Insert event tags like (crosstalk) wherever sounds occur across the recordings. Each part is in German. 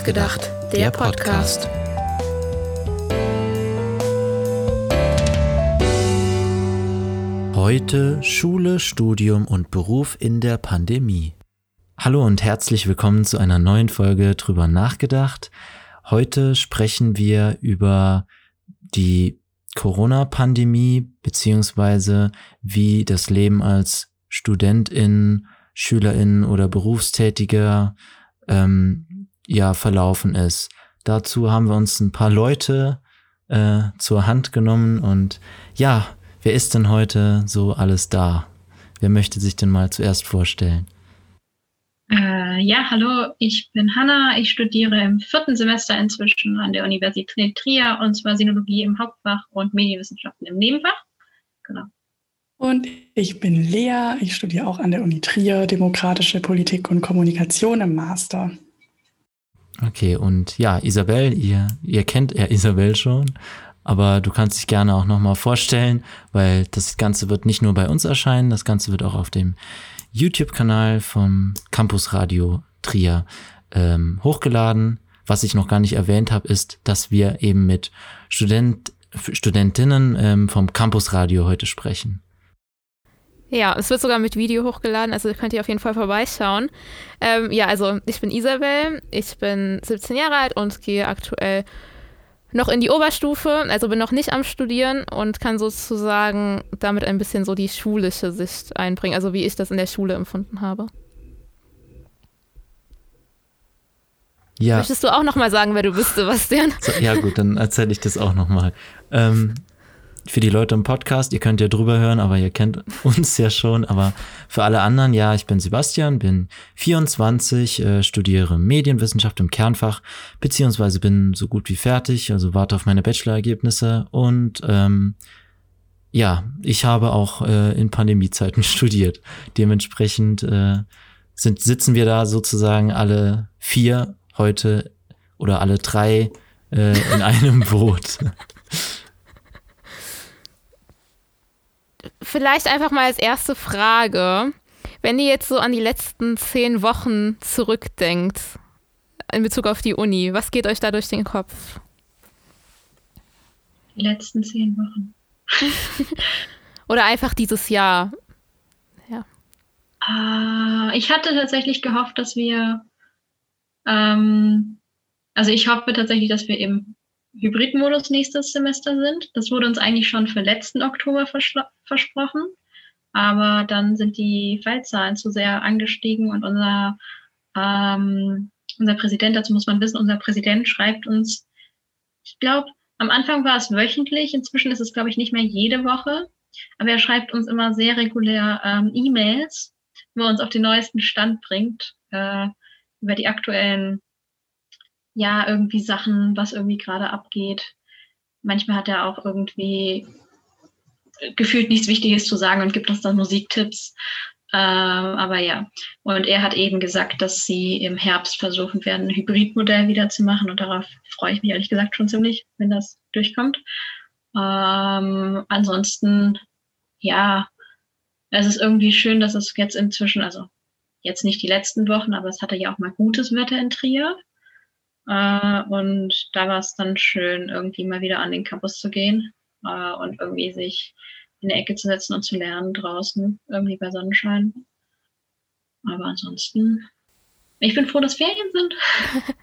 nachgedacht, der Podcast. Heute Schule, Studium und Beruf in der Pandemie. Hallo und herzlich willkommen zu einer neuen Folge drüber nachgedacht. Heute sprechen wir über die Corona-Pandemie beziehungsweise wie das Leben als Studentin, Schülerin oder Berufstätiger ähm, ja verlaufen ist. Dazu haben wir uns ein paar Leute äh, zur Hand genommen und ja, wer ist denn heute so alles da? Wer möchte sich denn mal zuerst vorstellen? Äh, ja, hallo, ich bin Hanna. Ich studiere im vierten Semester inzwischen an der Universität Trier und zwar Sinologie im Hauptfach und Medienwissenschaften im Nebenfach. Genau. Und ich bin Lea. Ich studiere auch an der Uni Trier Demokratische Politik und Kommunikation im Master. Okay, und ja, Isabel, ihr, ihr kennt ja Isabel schon, aber du kannst dich gerne auch nochmal vorstellen, weil das Ganze wird nicht nur bei uns erscheinen, das Ganze wird auch auf dem YouTube-Kanal vom Campus Radio Trier ähm, hochgeladen. Was ich noch gar nicht erwähnt habe, ist, dass wir eben mit Student, Studentinnen ähm, vom Campus Radio heute sprechen. Ja, es wird sogar mit Video hochgeladen, also könnt ihr auf jeden Fall vorbeischauen. Ähm, ja, also ich bin Isabel, ich bin 17 Jahre alt und gehe aktuell noch in die Oberstufe, also bin noch nicht am Studieren und kann sozusagen damit ein bisschen so die schulische Sicht einbringen, also wie ich das in der Schule empfunden habe. Ja. Möchtest du auch noch mal sagen, wer du bist, Sebastian? So, ja gut, dann erzähle ich das auch noch mal. Ähm, für die Leute im Podcast, ihr könnt ja drüber hören, aber ihr kennt (laughs) uns ja schon. Aber für alle anderen, ja, ich bin Sebastian, bin 24, äh, studiere Medienwissenschaft im Kernfach, beziehungsweise bin so gut wie fertig, also warte auf meine Bachelorergebnisse und ähm, ja, ich habe auch äh, in Pandemiezeiten (laughs) studiert. Dementsprechend äh, sind, sitzen wir da sozusagen alle vier heute oder alle drei äh, in einem (laughs) Boot. Vielleicht einfach mal als erste Frage, wenn ihr jetzt so an die letzten zehn Wochen zurückdenkt in Bezug auf die Uni, was geht euch da durch den Kopf? Die letzten zehn Wochen. (laughs) Oder einfach dieses Jahr. Ja. Uh, ich hatte tatsächlich gehofft, dass wir, ähm, also ich hoffe tatsächlich, dass wir im Hybridmodus nächstes Semester sind. Das wurde uns eigentlich schon für letzten Oktober versprochen. Aber dann sind die Fallzahlen zu sehr angestiegen und unser, ähm, unser Präsident, dazu muss man wissen, unser Präsident schreibt uns, ich glaube, am Anfang war es wöchentlich, inzwischen ist es, glaube ich, nicht mehr jede Woche. Aber er schreibt uns immer sehr regulär ähm, E-Mails, wo er uns auf den neuesten Stand bringt äh, über die aktuellen ja, irgendwie Sachen, was irgendwie gerade abgeht. Manchmal hat er auch irgendwie gefühlt nichts Wichtiges zu sagen und gibt uns dann Musiktipps. Äh, aber ja, und er hat eben gesagt, dass sie im Herbst versuchen werden, ein Hybridmodell wieder zu machen. Und darauf freue ich mich ehrlich gesagt schon ziemlich, wenn das durchkommt. Ähm, ansonsten, ja, es ist irgendwie schön, dass es jetzt inzwischen, also jetzt nicht die letzten Wochen, aber es hatte ja auch mal gutes Wetter in Trier. Äh, und da war es dann schön, irgendwie mal wieder an den Campus zu gehen äh, und irgendwie sich in der Ecke zu setzen und zu lernen draußen, irgendwie bei Sonnenschein. Aber ansonsten, ich bin froh, dass Ferien sind. (laughs)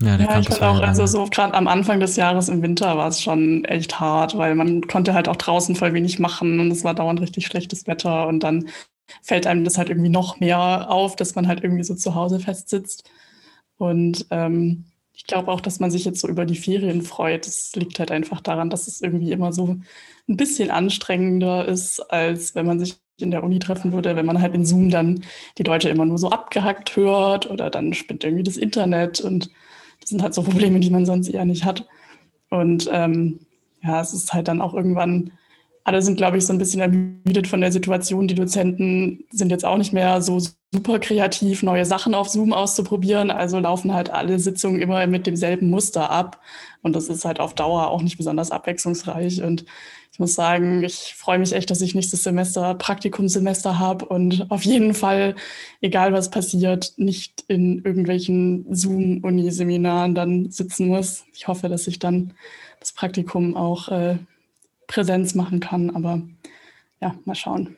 Ja, ja ich fand auch, also so gerade am Anfang des Jahres im Winter war es schon echt hart, weil man konnte halt auch draußen voll wenig machen und es war dauernd richtig schlechtes Wetter und dann fällt einem das halt irgendwie noch mehr auf, dass man halt irgendwie so zu Hause festsitzt. Und ähm, ich glaube auch, dass man sich jetzt so über die Ferien freut. Das liegt halt einfach daran, dass es irgendwie immer so ein bisschen anstrengender ist, als wenn man sich in der Uni treffen würde, wenn man halt in Zoom dann die Leute immer nur so abgehackt hört oder dann spinnt irgendwie das Internet und das sind halt so Probleme, die man sonst eher nicht hat. Und ähm, ja, es ist halt dann auch irgendwann alle sind, glaube ich, so ein bisschen ermüdet von der Situation. Die Dozenten sind jetzt auch nicht mehr so super kreativ, neue Sachen auf Zoom auszuprobieren. Also laufen halt alle Sitzungen immer mit demselben Muster ab. Und das ist halt auf Dauer auch nicht besonders abwechslungsreich. Und ich muss sagen, ich freue mich echt, dass ich nächstes Semester Praktikumssemester habe und auf jeden Fall, egal was passiert, nicht in irgendwelchen Zoom-Uni-Seminaren dann sitzen muss. Ich hoffe, dass ich dann das Praktikum auch äh, Präsenz machen kann. Aber ja, mal schauen.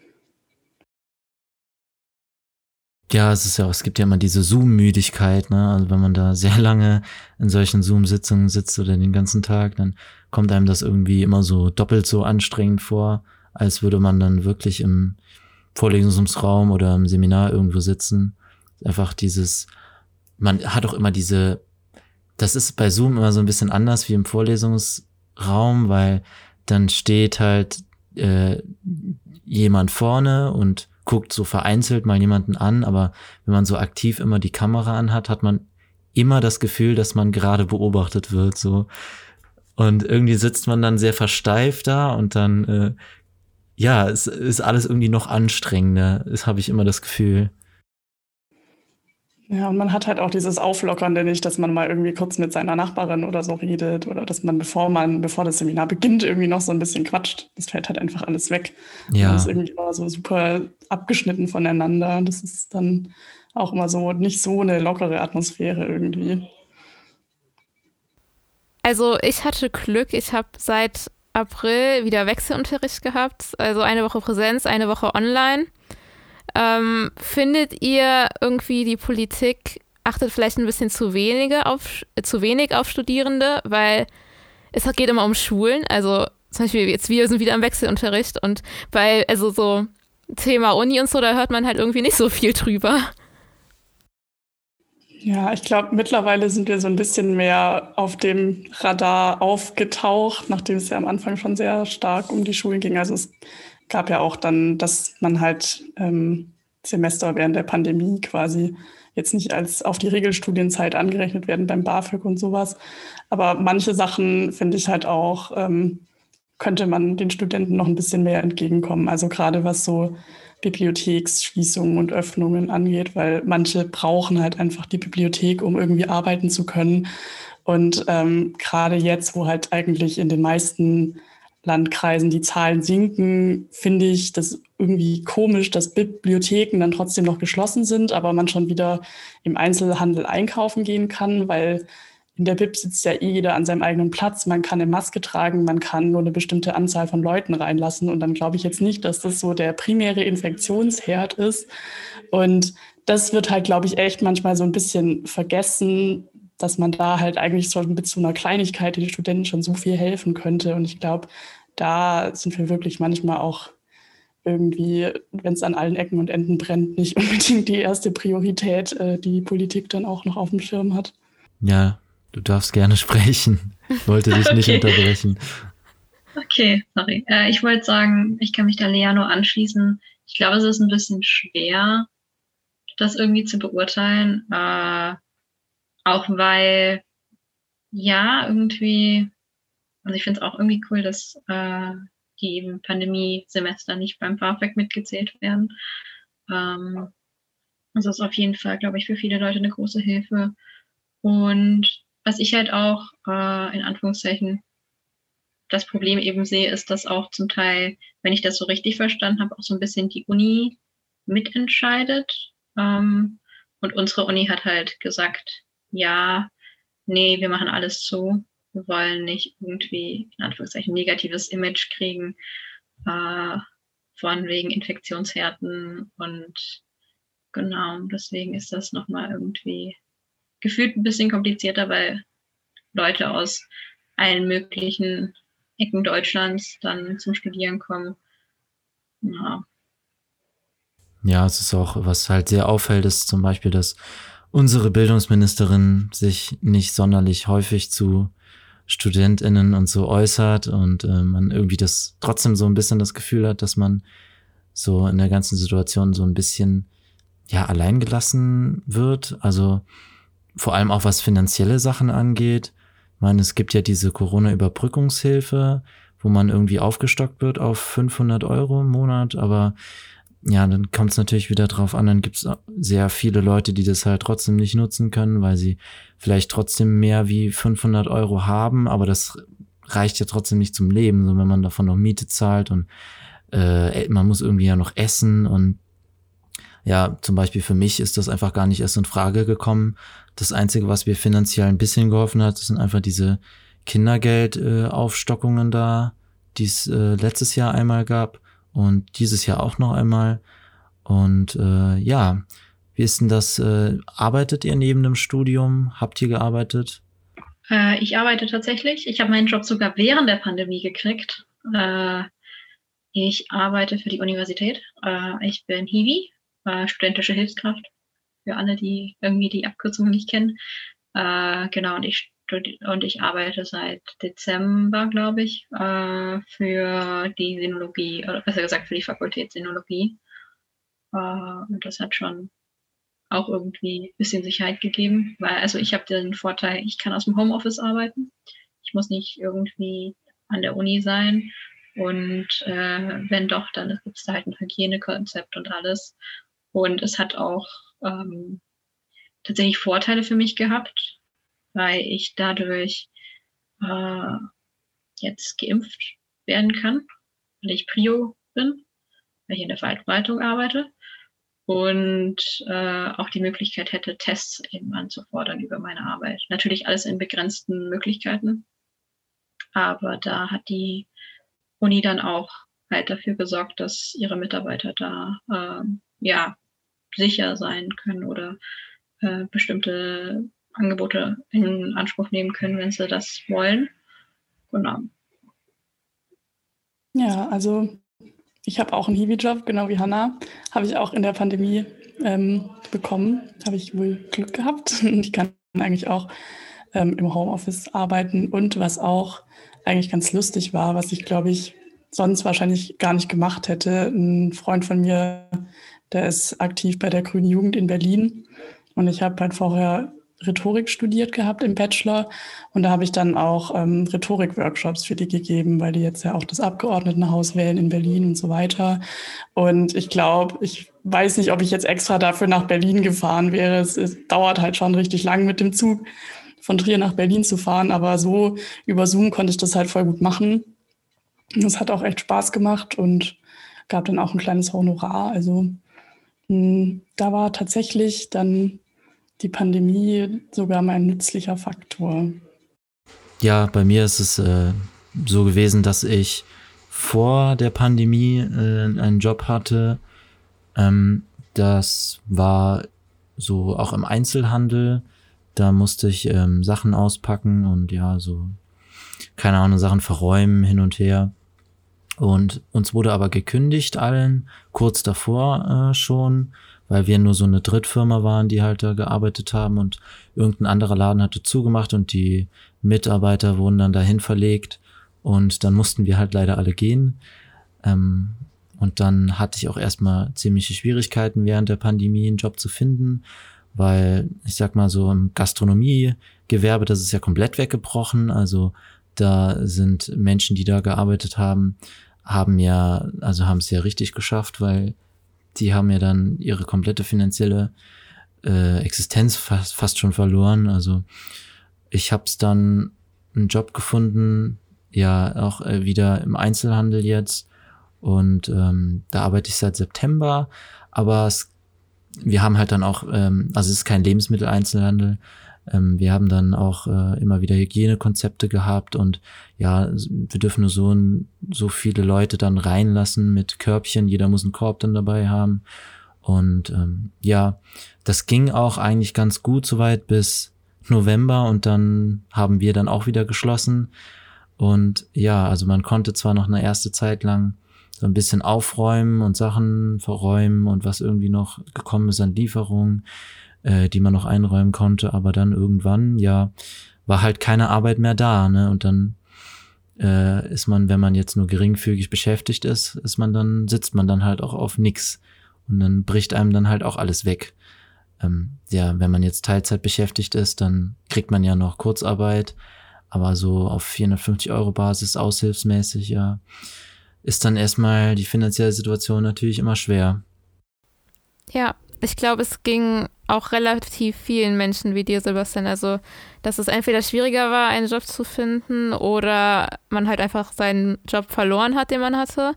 Ja, es ist ja, es gibt ja immer diese Zoom-Müdigkeit, ne? Also wenn man da (laughs) sehr lange in solchen Zoom-Sitzungen sitzt oder den ganzen Tag, dann kommt einem das irgendwie immer so doppelt so anstrengend vor, als würde man dann wirklich im Vorlesungsraum oder im Seminar irgendwo sitzen. Einfach dieses, man hat auch immer diese, das ist bei Zoom immer so ein bisschen anders wie im Vorlesungsraum, weil dann steht halt äh, jemand vorne und guckt so vereinzelt mal jemanden an, aber wenn man so aktiv immer die Kamera anhat, hat man immer das Gefühl, dass man gerade beobachtet wird, so. Und irgendwie sitzt man dann sehr versteift da und dann, äh, ja, es ist alles irgendwie noch anstrengender, das habe ich immer das Gefühl. Ja, und man hat halt auch dieses Auflockernde nicht, dass man mal irgendwie kurz mit seiner Nachbarin oder so redet oder dass man, bevor man, bevor das Seminar beginnt, irgendwie noch so ein bisschen quatscht. Das fällt halt einfach alles weg. Ja. Das ist irgendwie immer so super abgeschnitten voneinander. Das ist dann auch immer so nicht so eine lockere Atmosphäre irgendwie. Also ich hatte Glück, ich habe seit April wieder Wechselunterricht gehabt, also eine Woche Präsenz, eine Woche online. Ähm, findet ihr irgendwie die Politik achtet vielleicht ein bisschen zu wenige auf zu wenig auf Studierende, weil es geht immer um Schulen. Also zum Beispiel jetzt wir sind wieder im Wechselunterricht und bei also so Thema Uni und so, da hört man halt irgendwie nicht so viel drüber. Ja, ich glaube, mittlerweile sind wir so ein bisschen mehr auf dem Radar aufgetaucht, nachdem es ja am Anfang schon sehr stark um die Schulen ging. Also es gab ja auch dann, dass man halt ähm, Semester während der Pandemie quasi jetzt nicht als auf die Regelstudienzeit angerechnet werden beim BAföG und sowas. Aber manche Sachen finde ich halt auch, ähm, könnte man den Studenten noch ein bisschen mehr entgegenkommen. Also gerade was so Bibliotheksschließungen und Öffnungen angeht, weil manche brauchen halt einfach die Bibliothek, um irgendwie arbeiten zu können. Und ähm, gerade jetzt, wo halt eigentlich in den meisten Landkreisen die Zahlen sinken, finde ich das irgendwie komisch, dass Bibliotheken dann trotzdem noch geschlossen sind, aber man schon wieder im Einzelhandel einkaufen gehen kann, weil in der Bib sitzt ja eh jeder an seinem eigenen Platz. Man kann eine Maske tragen, man kann nur eine bestimmte Anzahl von Leuten reinlassen. Und dann glaube ich jetzt nicht, dass das so der primäre Infektionsherd ist. Und das wird halt, glaube ich, echt manchmal so ein bisschen vergessen, dass man da halt eigentlich so mit so einer Kleinigkeit den Studenten schon so viel helfen könnte. Und ich glaube, da sind wir wirklich manchmal auch irgendwie, wenn es an allen Ecken und Enden brennt, nicht (laughs) unbedingt die erste Priorität, äh, die Politik dann auch noch auf dem Schirm hat. Ja, du darfst gerne (laughs) sprechen. Ich wollte dich (laughs) okay. nicht unterbrechen. Okay, sorry. Äh, ich wollte sagen, ich kann mich da Lea nur anschließen. Ich glaube, es ist ein bisschen schwer, das irgendwie zu beurteilen. Äh, auch weil, ja, irgendwie, also ich finde es auch irgendwie cool, dass äh, die eben Pandemie-Semester nicht beim BAföG mitgezählt werden. Ähm, das ist auf jeden Fall, glaube ich, für viele Leute eine große Hilfe. Und was ich halt auch äh, in Anführungszeichen das Problem eben sehe, ist, dass auch zum Teil, wenn ich das so richtig verstanden habe, auch so ein bisschen die Uni mitentscheidet. Ähm, und unsere Uni hat halt gesagt, ja, nee, wir machen alles zu. Wir wollen nicht irgendwie, in Anführungszeichen, negatives Image kriegen, äh, von wegen Infektionshärten und genau, deswegen ist das nochmal irgendwie gefühlt ein bisschen komplizierter, weil Leute aus allen möglichen Ecken Deutschlands dann zum Studieren kommen. Ja. Ja, es ist auch, was halt sehr auffällt, ist zum Beispiel, dass unsere Bildungsministerin sich nicht sonderlich häufig zu StudentInnen und so äußert und äh, man irgendwie das trotzdem so ein bisschen das Gefühl hat, dass man so in der ganzen Situation so ein bisschen ja alleingelassen wird. Also vor allem auch was finanzielle Sachen angeht. Ich meine, es gibt ja diese Corona-Überbrückungshilfe, wo man irgendwie aufgestockt wird auf 500 Euro im Monat, aber ja, dann kommt es natürlich wieder drauf an, dann gibt es sehr viele Leute, die das halt trotzdem nicht nutzen können, weil sie vielleicht trotzdem mehr wie 500 Euro haben, aber das reicht ja trotzdem nicht zum Leben, so wenn man davon noch Miete zahlt und äh, man muss irgendwie ja noch essen und ja, zum Beispiel für mich ist das einfach gar nicht erst in Frage gekommen. Das Einzige, was mir finanziell ein bisschen geholfen hat, sind einfach diese Kindergeldaufstockungen äh, da, die es äh, letztes Jahr einmal gab und dieses Jahr auch noch einmal. Und äh, ja, wie ist denn das? Äh, arbeitet ihr neben dem Studium? Habt ihr gearbeitet? Äh, ich arbeite tatsächlich. Ich habe meinen Job sogar während der Pandemie gekriegt. Äh, ich arbeite für die Universität. Äh, ich bin Hiwi, äh, studentische Hilfskraft. Für alle, die irgendwie die Abkürzungen nicht kennen. Äh, genau, und ich und ich arbeite seit Dezember, glaube ich, äh, für die Sinologie, oder besser gesagt für die Fakultät Sinologie. Äh, und das hat schon auch irgendwie ein bisschen Sicherheit gegeben, weil also ich habe den Vorteil, ich kann aus dem Homeoffice arbeiten. Ich muss nicht irgendwie an der Uni sein. Und äh, wenn doch, dann gibt es da halt ein Hygienekonzept und alles. Und es hat auch ähm, tatsächlich Vorteile für mich gehabt, weil ich dadurch äh, jetzt geimpft werden kann, weil ich Prio bin, weil ich in der Verwaltung arbeite und äh, auch die Möglichkeit hätte, Tests eben anzufordern über meine Arbeit. Natürlich alles in begrenzten Möglichkeiten, aber da hat die Uni dann auch halt dafür gesorgt, dass ihre Mitarbeiter da äh, ja sicher sein können oder äh, bestimmte Angebote in Anspruch nehmen können, wenn sie das wollen. Genau. Ja, also ich habe auch einen Hiwi-Job, genau wie Hanna. Habe ich auch in der Pandemie ähm, bekommen. Habe ich wohl Glück gehabt. (laughs) Ich kann eigentlich auch ähm, im Homeoffice arbeiten. Und was auch eigentlich ganz lustig war, was ich glaube ich sonst wahrscheinlich gar nicht gemacht hätte. Ein Freund von mir, der ist aktiv bei der Grünen Jugend in Berlin. Und ich habe halt vorher Rhetorik studiert gehabt im Bachelor und da habe ich dann auch ähm, Rhetorik-Workshops für die gegeben, weil die jetzt ja auch das Abgeordnetenhaus wählen in Berlin und so weiter. Und ich glaube, ich weiß nicht, ob ich jetzt extra dafür nach Berlin gefahren wäre. Es, es dauert halt schon richtig lang mit dem Zug von Trier nach Berlin zu fahren, aber so über Zoom konnte ich das halt voll gut machen. Das hat auch echt Spaß gemacht und gab dann auch ein kleines Honorar. Also hm, da war tatsächlich dann die Pandemie sogar mein nützlicher Faktor. Ja, bei mir ist es äh, so gewesen, dass ich vor der Pandemie äh, einen Job hatte. Ähm, das war so auch im Einzelhandel. Da musste ich ähm, Sachen auspacken und ja, so, keine Ahnung, Sachen verräumen hin und her. Und uns wurde aber gekündigt allen, kurz davor äh, schon weil wir nur so eine Drittfirma waren, die halt da gearbeitet haben und irgendein anderer Laden hatte zugemacht und die Mitarbeiter wurden dann dahin verlegt und dann mussten wir halt leider alle gehen. Ähm, und dann hatte ich auch erstmal ziemliche Schwierigkeiten während der Pandemie einen Job zu finden, weil ich sag mal so im Gastronomiegewerbe, das ist ja komplett weggebrochen. Also da sind Menschen, die da gearbeitet haben, haben ja, also haben es ja richtig geschafft, weil die haben ja dann ihre komplette finanzielle äh, Existenz fast, fast schon verloren. Also ich habe es dann einen Job gefunden, ja auch äh, wieder im Einzelhandel jetzt. Und ähm, da arbeite ich seit September, aber es, wir haben halt dann auch, ähm, also es ist kein Lebensmitteleinzelhandel, ähm, wir haben dann auch äh, immer wieder Hygienekonzepte gehabt und ja, wir dürfen nur so, so viele Leute dann reinlassen mit Körbchen. Jeder muss einen Korb dann dabei haben. Und ähm, ja, das ging auch eigentlich ganz gut soweit bis November und dann haben wir dann auch wieder geschlossen. Und ja, also man konnte zwar noch eine erste Zeit lang so ein bisschen aufräumen und Sachen verräumen und was irgendwie noch gekommen ist an Lieferungen äh, die man noch einräumen konnte, aber dann irgendwann, ja, war halt keine Arbeit mehr da, ne? Und dann äh, ist man, wenn man jetzt nur geringfügig beschäftigt ist, ist man dann, sitzt man dann halt auch auf nix. Und dann bricht einem dann halt auch alles weg. Ähm, ja, wenn man jetzt Teilzeit beschäftigt ist, dann kriegt man ja noch Kurzarbeit. aber so auf 450 Euro Basis aushilfsmäßig, ja, ist dann erstmal die finanzielle Situation natürlich immer schwer. Ja, ich glaube, es ging auch relativ vielen Menschen wie dir, Sebastian. Also, dass es entweder schwieriger war, einen Job zu finden oder man halt einfach seinen Job verloren hat, den man hatte.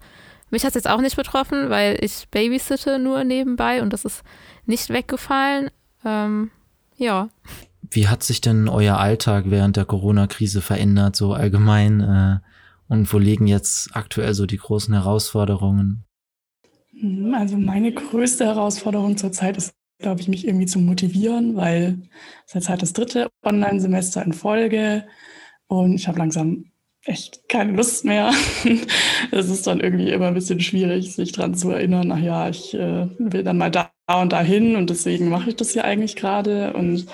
Mich hat es jetzt auch nicht betroffen, weil ich babysitte nur nebenbei und das ist nicht weggefallen. Ähm, ja. Wie hat sich denn euer Alltag während der Corona-Krise verändert, so allgemein? Äh, und wo liegen jetzt aktuell so die großen Herausforderungen? Hm, also meine größte Herausforderung zurzeit ist, glaube ich, mich irgendwie zu motivieren, weil es ist jetzt halt das dritte Online-Semester in Folge und ich habe langsam echt keine Lust mehr. (laughs) Es ist dann irgendwie immer ein bisschen schwierig, sich daran zu erinnern, ach ja, ich äh, will dann mal da und dahin und deswegen mache ich das ja eigentlich gerade. Und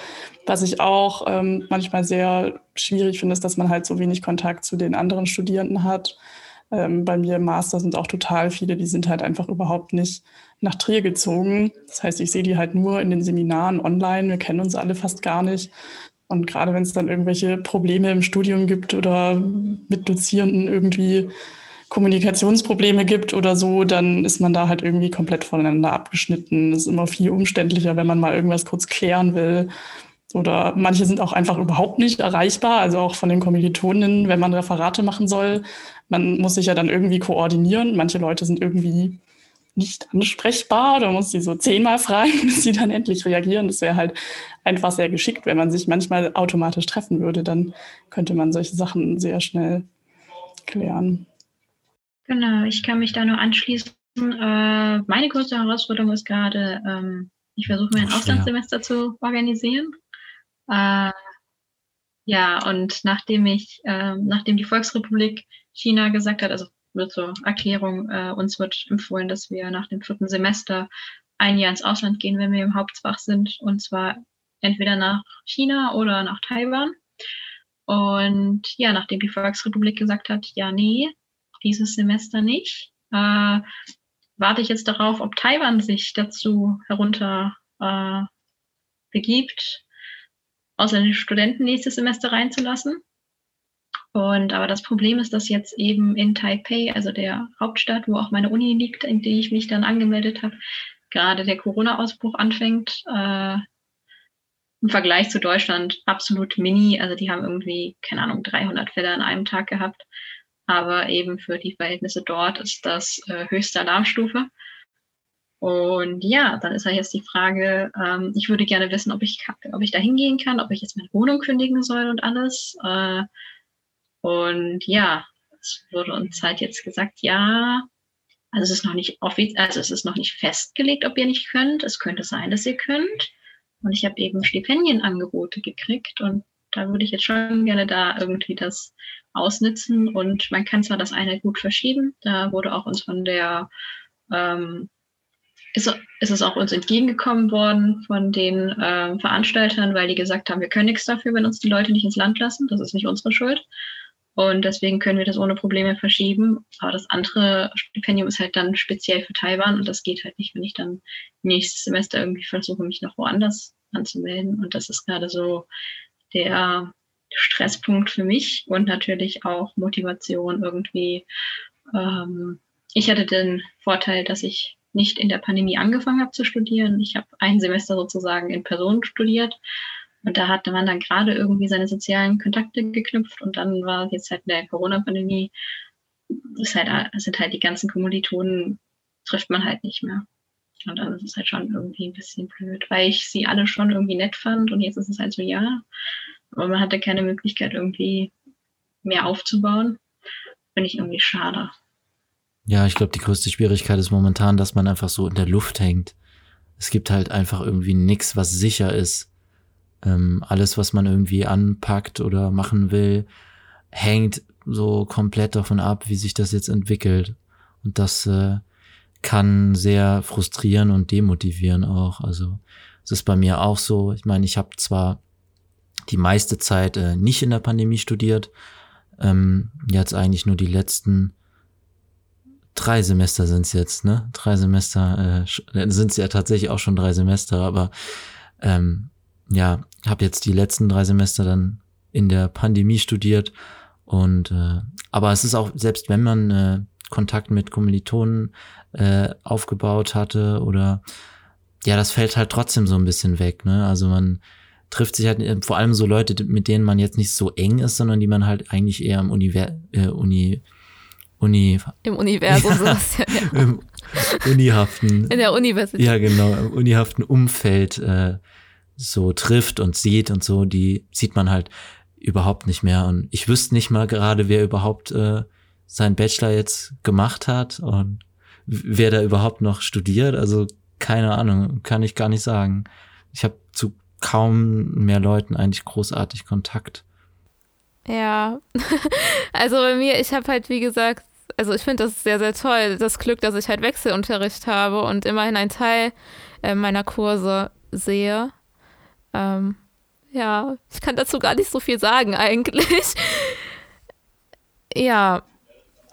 was ich auch ähm, manchmal sehr schwierig finde, ist, dass man halt so wenig Kontakt zu den anderen Studierenden hat. Ähm, bei mir im Master sind auch total viele, die sind halt einfach überhaupt nicht nach Trier gezogen. Das heißt, ich sehe die halt nur in den Seminaren online. Wir kennen uns alle fast gar nicht. Und gerade wenn es dann irgendwelche Probleme im Studium gibt oder mit Dozierenden irgendwie Kommunikationsprobleme gibt oder so, dann ist man da halt irgendwie komplett voneinander abgeschnitten. Es ist immer viel umständlicher, wenn man mal irgendwas kurz klären will. Oder manche sind auch einfach überhaupt nicht erreichbar, also auch von den Kommilitoninnen, wenn man Referate machen soll. Man muss sich ja dann irgendwie koordinieren. Manche Leute sind irgendwie nicht ansprechbar. Da muss sie so zehnmal fragen, (laughs) bis sie dann endlich reagieren. Das wäre halt einfach sehr geschickt, wenn man sich manchmal automatisch treffen würde. Dann könnte man solche Sachen sehr schnell klären. Genau, ich kann mich da nur anschließen. Äh, meine größte Herausforderung ist gerade, ähm, ich versuche mir ein Auslandssemester zu organisieren. Äh, ja, und nachdem ich, äh, nachdem die Volksrepublik China gesagt hat, also wird zur Erklärung, äh, uns wird empfohlen, dass wir nach dem vierten Semester ein Jahr ins Ausland gehen, wenn wir im Hauptfach sind, und zwar entweder nach China oder nach Taiwan. Und ja, nachdem die Volksrepublik gesagt hat, ja, nee, dieses Semester nicht, äh, warte ich jetzt darauf, ob Taiwan sich dazu herunter äh, begibt, ausländische Studenten nächstes Semester reinzulassen. Und aber das Problem ist, dass jetzt eben in Taipei, also der Hauptstadt, wo auch meine Uni liegt, in die ich mich dann angemeldet habe, gerade der Corona-Ausbruch anfängt. Äh, Im Vergleich zu Deutschland absolut mini. Also die haben irgendwie, keine Ahnung, 300 Fälle an einem Tag gehabt. Aber eben für die Verhältnisse dort ist das äh, höchste Alarmstufe. Und ja, dann ist ja jetzt die Frage, ähm, ich würde gerne wissen, ob ich, ob ich da hingehen kann, ob ich jetzt meine Wohnung kündigen soll und alles. Äh, und ja, es wurde uns halt jetzt gesagt, ja, also es ist noch nicht offiziell, also es ist noch nicht festgelegt, ob ihr nicht könnt. Es könnte sein, dass ihr könnt. Und ich habe eben Stipendienangebote gekriegt und da würde ich jetzt schon gerne da irgendwie das ausnutzen. Und man kann zwar das eine gut verschieben, da wurde auch uns von der, ähm, ist, ist es auch uns entgegengekommen worden von den ähm, Veranstaltern, weil die gesagt haben, wir können nichts dafür, wenn uns die Leute nicht ins Land lassen. Das ist nicht unsere Schuld. Und deswegen können wir das ohne Probleme verschieben. Aber das andere Stipendium ist halt dann speziell für Taiwan und das geht halt nicht, wenn ich dann nächstes Semester irgendwie versuche, mich noch woanders anzumelden. Und das ist gerade so der Stresspunkt für mich und natürlich auch Motivation irgendwie. Ähm, ich hatte den Vorteil, dass ich nicht in der Pandemie angefangen habe zu studieren. Ich habe ein Semester sozusagen in Person studiert und da hatte man dann gerade irgendwie seine sozialen Kontakte geknüpft und dann war jetzt halt in der Corona-Pandemie, halt, sind halt die ganzen Kommilitonen, trifft man halt nicht mehr. Und dann ist es halt schon irgendwie ein bisschen blöd, weil ich sie alle schon irgendwie nett fand und jetzt ist es halt so, ja, aber man hatte keine Möglichkeit irgendwie mehr aufzubauen. Finde ich irgendwie schade. Ja, ich glaube, die größte Schwierigkeit ist momentan, dass man einfach so in der Luft hängt. Es gibt halt einfach irgendwie nichts, was sicher ist. Ähm, alles, was man irgendwie anpackt oder machen will, hängt so komplett davon ab, wie sich das jetzt entwickelt. Und das äh, kann sehr frustrieren und demotivieren auch. Also es ist bei mir auch so. Ich meine, ich habe zwar die meiste Zeit äh, nicht in der Pandemie studiert, ähm, jetzt eigentlich nur die letzten drei Semester sind es jetzt, ne? Drei Semester äh, sind es ja tatsächlich auch schon drei Semester, aber ähm, ja, habe jetzt die letzten drei Semester dann in der Pandemie studiert. Und äh, aber es ist auch, selbst wenn man äh, Kontakt mit Kommilitonen äh, aufgebaut hatte oder ja, das fällt halt trotzdem so ein bisschen weg, ne? Also man trifft sich halt äh, vor allem so Leute, mit denen man jetzt nicht so eng ist, sondern die man halt eigentlich eher im Univer äh, Uni Uni. Im Universum ja, sowas, ja, ja. im unihaften in der Universität. Ja genau. Im unihaften Umfeld äh, so trifft und sieht und so die sieht man halt überhaupt nicht mehr. Und ich wüsste nicht mal gerade wer überhaupt äh, seinen Bachelor jetzt gemacht hat und wer da überhaupt noch studiert. Also keine Ahnung kann ich gar nicht sagen. Ich habe zu kaum mehr Leuten eigentlich großartig Kontakt. Ja, (laughs) also bei mir, ich habe halt, wie gesagt, also ich finde das sehr, sehr toll, das Glück, dass ich halt Wechselunterricht habe und immerhin einen Teil äh, meiner Kurse sehe. Ähm, ja, ich kann dazu gar nicht so viel sagen eigentlich. (laughs) ja.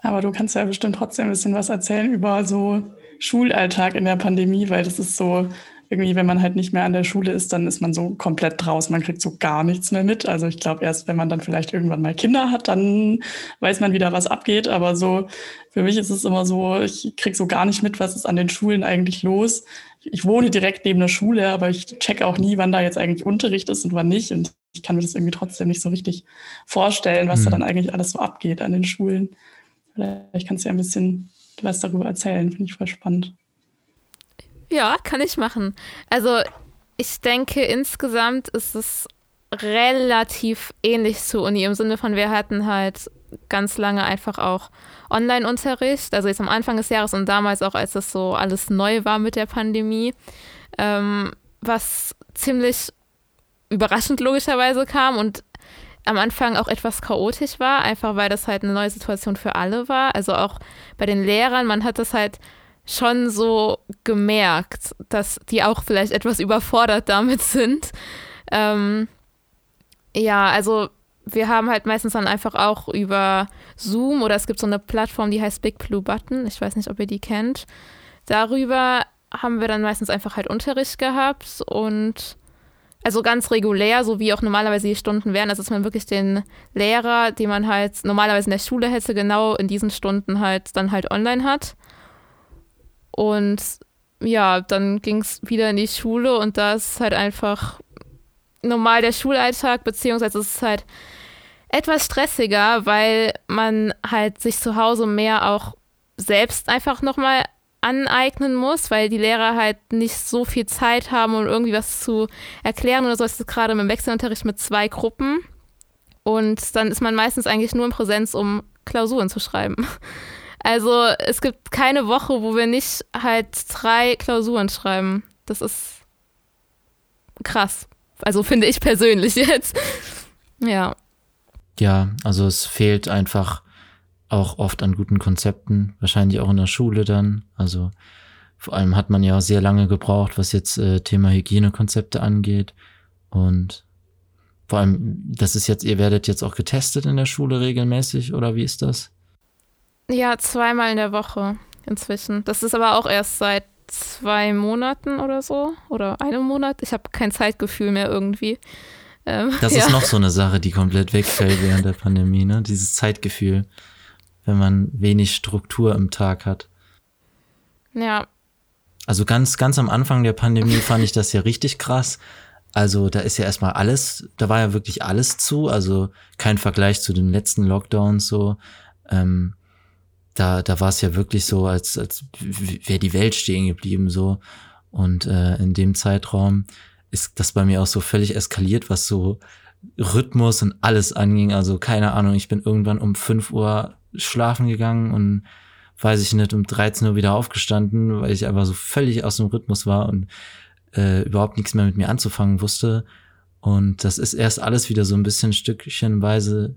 Aber du kannst ja bestimmt trotzdem ein bisschen was erzählen über so Schulalltag in der Pandemie, weil das ist so irgendwie, wenn man halt nicht mehr an der Schule ist, dann ist man so komplett draußen. Man kriegt so gar nichts mehr mit. Also ich glaube, erst wenn man dann vielleicht irgendwann mal Kinder hat, dann weiß man wieder, was abgeht. Aber so, für mich ist es immer so, ich krieg so gar nicht mit, was ist an den Schulen eigentlich los. Ich wohne direkt neben der Schule, aber ich check auch nie, wann da jetzt eigentlich Unterricht ist und wann nicht. Und ich kann mir das irgendwie trotzdem nicht so richtig vorstellen, was mhm. da dann eigentlich alles so abgeht an den Schulen. Vielleicht kannst du ja ein bisschen was darüber erzählen, finde ich voll spannend. Ja, kann ich machen. Also ich denke, insgesamt ist es relativ ähnlich zur Uni im Sinne von, wir hatten halt ganz lange einfach auch Online-Unterricht, also jetzt am Anfang des Jahres und damals auch, als das so alles neu war mit der Pandemie, ähm, was ziemlich überraschend logischerweise kam und am Anfang auch etwas chaotisch war, einfach weil das halt eine neue Situation für alle war. Also auch bei den Lehrern, man hat das halt schon so gemerkt, dass die auch vielleicht etwas überfordert damit sind. Ähm, ja, also wir haben halt meistens dann einfach auch über Zoom oder es gibt so eine Plattform, die heißt Big Blue Button. Ich weiß nicht, ob ihr die kennt. Darüber haben wir dann meistens einfach halt Unterricht gehabt und also ganz regulär, so wie auch normalerweise die Stunden wären, also dass man wirklich den Lehrer, den man halt normalerweise in der Schule hätte, genau in diesen Stunden halt dann halt online hat. Und ja, dann ging es wieder in die Schule und da ist halt einfach normal der Schulalltag, beziehungsweise es ist halt etwas stressiger, weil man halt sich zu Hause mehr auch selbst einfach nochmal aneignen muss, weil die Lehrer halt nicht so viel Zeit haben, um irgendwie was zu erklären oder so. Es ist gerade im Wechselunterricht mit zwei Gruppen und dann ist man meistens eigentlich nur in Präsenz, um Klausuren zu schreiben. Also es gibt keine Woche, wo wir nicht halt drei Klausuren schreiben. Das ist krass. Also finde ich persönlich (laughs) jetzt. ja. Ja, also es fehlt einfach auch oft an guten Konzepten, wahrscheinlich auch in der Schule dann. Also vor allem hat man ja sehr lange gebraucht, was jetzt äh, Thema Hygienekonzepte angeht. Und vor allem, das ist jetzt, ihr werdet jetzt auch getestet in der Schule regelmäßig, oder wie ist das? Ja, zweimal in der Woche inzwischen. Das ist aber auch erst seit zwei Monaten oder so. Oder einem Monat. Ich habe kein Zeitgefühl mehr irgendwie. Ähm, das ja. ist noch so eine Sache, die komplett wegfällt während der Pandemie, ne? Dieses Zeitgefühl, wenn man wenig Struktur im Tag hat. Ja. Also ganz, ganz am Anfang der Pandemie fand ich das ja richtig krass. Also da ist ja erstmal alles, da war ja wirklich alles zu, also kein Vergleich zu den letzten Lockdowns so. Ähm, da, da war es ja wirklich so, als, als wäre die Welt stehen geblieben so. Und äh, in dem Zeitraum ist das bei mir auch so völlig eskaliert, was so Rhythmus und alles anging. Also keine Ahnung, ich bin irgendwann um 5 Uhr schlafen gegangen und weiß ich nicht, um 13 Uhr wieder aufgestanden, weil ich einfach so völlig aus dem Rhythmus war und äh, überhaupt nichts mehr mit mir anzufangen wusste. Und das ist erst alles wieder so ein bisschen stückchenweise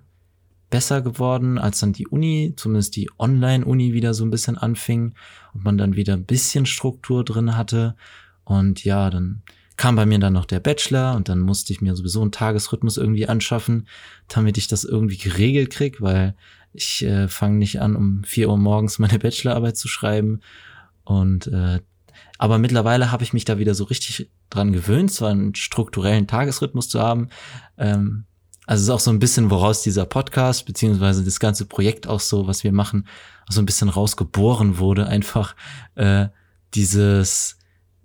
besser geworden, als dann die Uni, zumindest die Online-Uni wieder so ein bisschen anfing und man dann wieder ein bisschen Struktur drin hatte. Und ja, dann kam bei mir dann noch der Bachelor und dann musste ich mir sowieso einen Tagesrhythmus irgendwie anschaffen, damit ich das irgendwie geregelt krieg, weil ich äh, fange nicht an, um vier Uhr morgens meine Bachelorarbeit zu schreiben. Und äh, aber mittlerweile habe ich mich da wieder so richtig dran gewöhnt, zwar einen strukturellen Tagesrhythmus zu haben. Ähm, also es ist auch so ein bisschen, woraus dieser Podcast, beziehungsweise das ganze Projekt auch so, was wir machen, auch so ein bisschen rausgeboren wurde, einfach äh, dieses,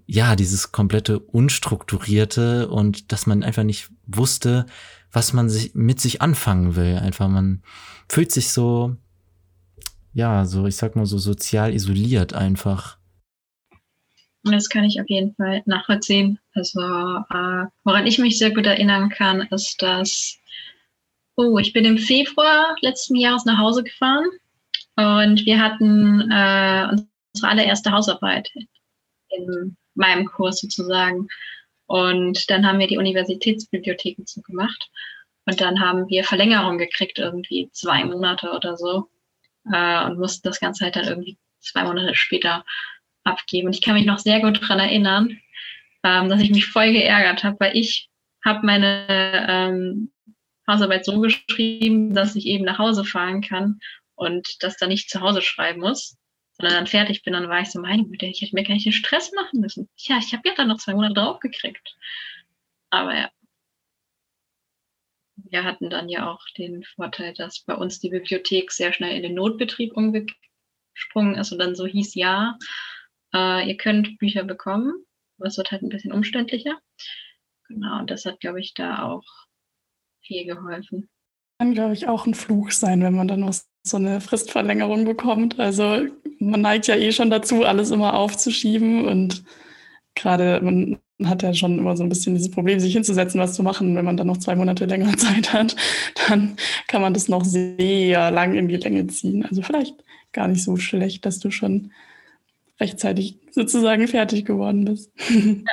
ja, dieses komplette Unstrukturierte und dass man einfach nicht wusste, was man sich mit sich anfangen will. Einfach, man fühlt sich so, ja, so, ich sag mal so sozial isoliert einfach. Das kann ich auf jeden Fall nachvollziehen. Also, äh, woran ich mich sehr gut erinnern kann, ist, dass, oh, ich bin im Februar letzten Jahres nach Hause gefahren und wir hatten äh, unsere allererste Hausarbeit in meinem Kurs sozusagen. Und dann haben wir die Universitätsbibliotheken zugemacht. Und dann haben wir Verlängerung gekriegt, irgendwie zwei Monate oder so. Äh, und mussten das Ganze halt dann irgendwie zwei Monate später abgeben. Und ich kann mich noch sehr gut daran erinnern, ähm, dass ich mich voll geärgert habe, weil ich habe meine ähm, Hausarbeit so geschrieben, dass ich eben nach Hause fahren kann und das dann nicht zu Hause schreiben muss, sondern dann fertig bin. Dann war ich so, meine Güte, ich hätte mir gar nicht den Stress machen müssen. Ja, ich habe ja dann noch zwei Monate draufgekriegt. Aber ja. Wir hatten dann ja auch den Vorteil, dass bei uns die Bibliothek sehr schnell in den Notbetrieb umgesprungen ist und dann so hieß, ja, äh, ihr könnt Bücher bekommen, aber es wird halt ein bisschen umständlicher. Genau, und das hat, glaube ich, da auch viel geholfen. Kann, glaube ich, auch ein Fluch sein, wenn man dann noch so eine Fristverlängerung bekommt. Also man neigt ja eh schon dazu, alles immer aufzuschieben und gerade man hat ja schon immer so ein bisschen dieses Problem, sich hinzusetzen, was zu machen. Wenn man dann noch zwei Monate länger (laughs) Zeit hat, dann kann man das noch sehr lang in die Länge ziehen. Also vielleicht gar nicht so schlecht, dass du schon rechtzeitig sozusagen fertig geworden bist. (laughs)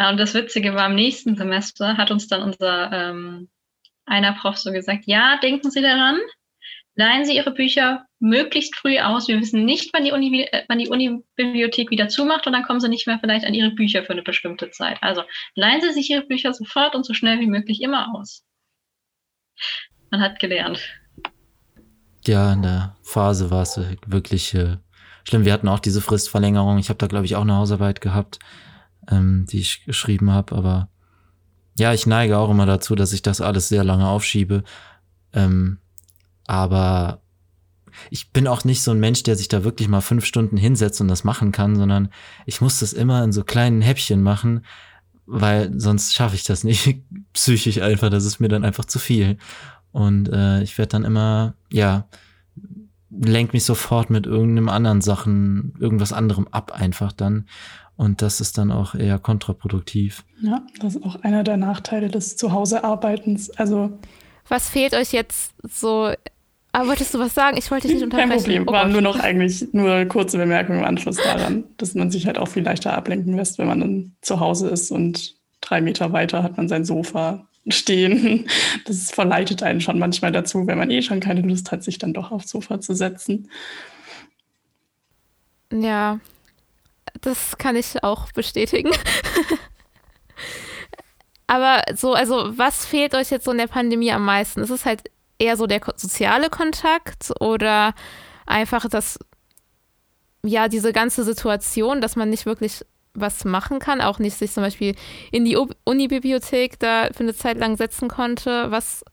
Ja, und das Witzige war, im nächsten Semester hat uns dann unser ähm, einer Prof so gesagt, ja, denken Sie daran, leihen Sie Ihre Bücher möglichst früh aus. Wir wissen nicht, wann die, Uni, äh, wann die Unibibliothek wieder zumacht und dann kommen Sie nicht mehr vielleicht an Ihre Bücher für eine bestimmte Zeit. Also leihen Sie sich Ihre Bücher sofort und so schnell wie möglich immer aus. Man hat gelernt. Ja, in der Phase war es wirklich äh, schlimm. Wir hatten auch diese Fristverlängerung. Ich habe da, glaube ich, auch eine Hausarbeit gehabt, ähm, die ich geschrieben habe. Aber ja, ich neige auch immer dazu, dass ich das alles sehr lange aufschiebe. Ähm, aber ich bin auch nicht so ein Mensch, der sich da wirklich mal fünf Stunden hinsetzt und das machen kann, sondern ich muss das immer in so kleinen Häppchen machen, weil sonst schaffe ich das nicht (laughs) psychisch einfach. Das ist mir dann einfach zu viel. Und äh, ich werde dann immer, ja, lenkt mich sofort mit irgendeinem anderen Sachen, irgendwas anderem ab einfach dann. Und das ist dann auch eher kontraproduktiv. Ja, das ist auch einer der Nachteile des Zuhausearbeitens. Also was fehlt euch jetzt so? Ah, wolltest du was sagen? Ich wollte dich nicht unterbrechen. Kein Problem, oh war nur noch eigentlich nur kurze Bemerkungen im Anschluss daran, dass man sich halt auch viel leichter ablenken lässt, wenn man dann zu Hause ist und drei Meter weiter hat man sein Sofa stehen. (laughs) Das verleitet einen schon manchmal dazu, wenn man eh schon keine Lust hat, sich dann doch aufs Sofa zu setzen. Ja, das kann ich auch bestätigen. (laughs) Aber so, also was fehlt euch jetzt so in der Pandemie am meisten? Ist es halt eher so der soziale Kontakt oder einfach das, ja, diese ganze Situation, dass man nicht wirklich was machen kann, auch nicht sich zum Beispiel in die Unibibliothek da für eine Zeit lang setzen konnte. Was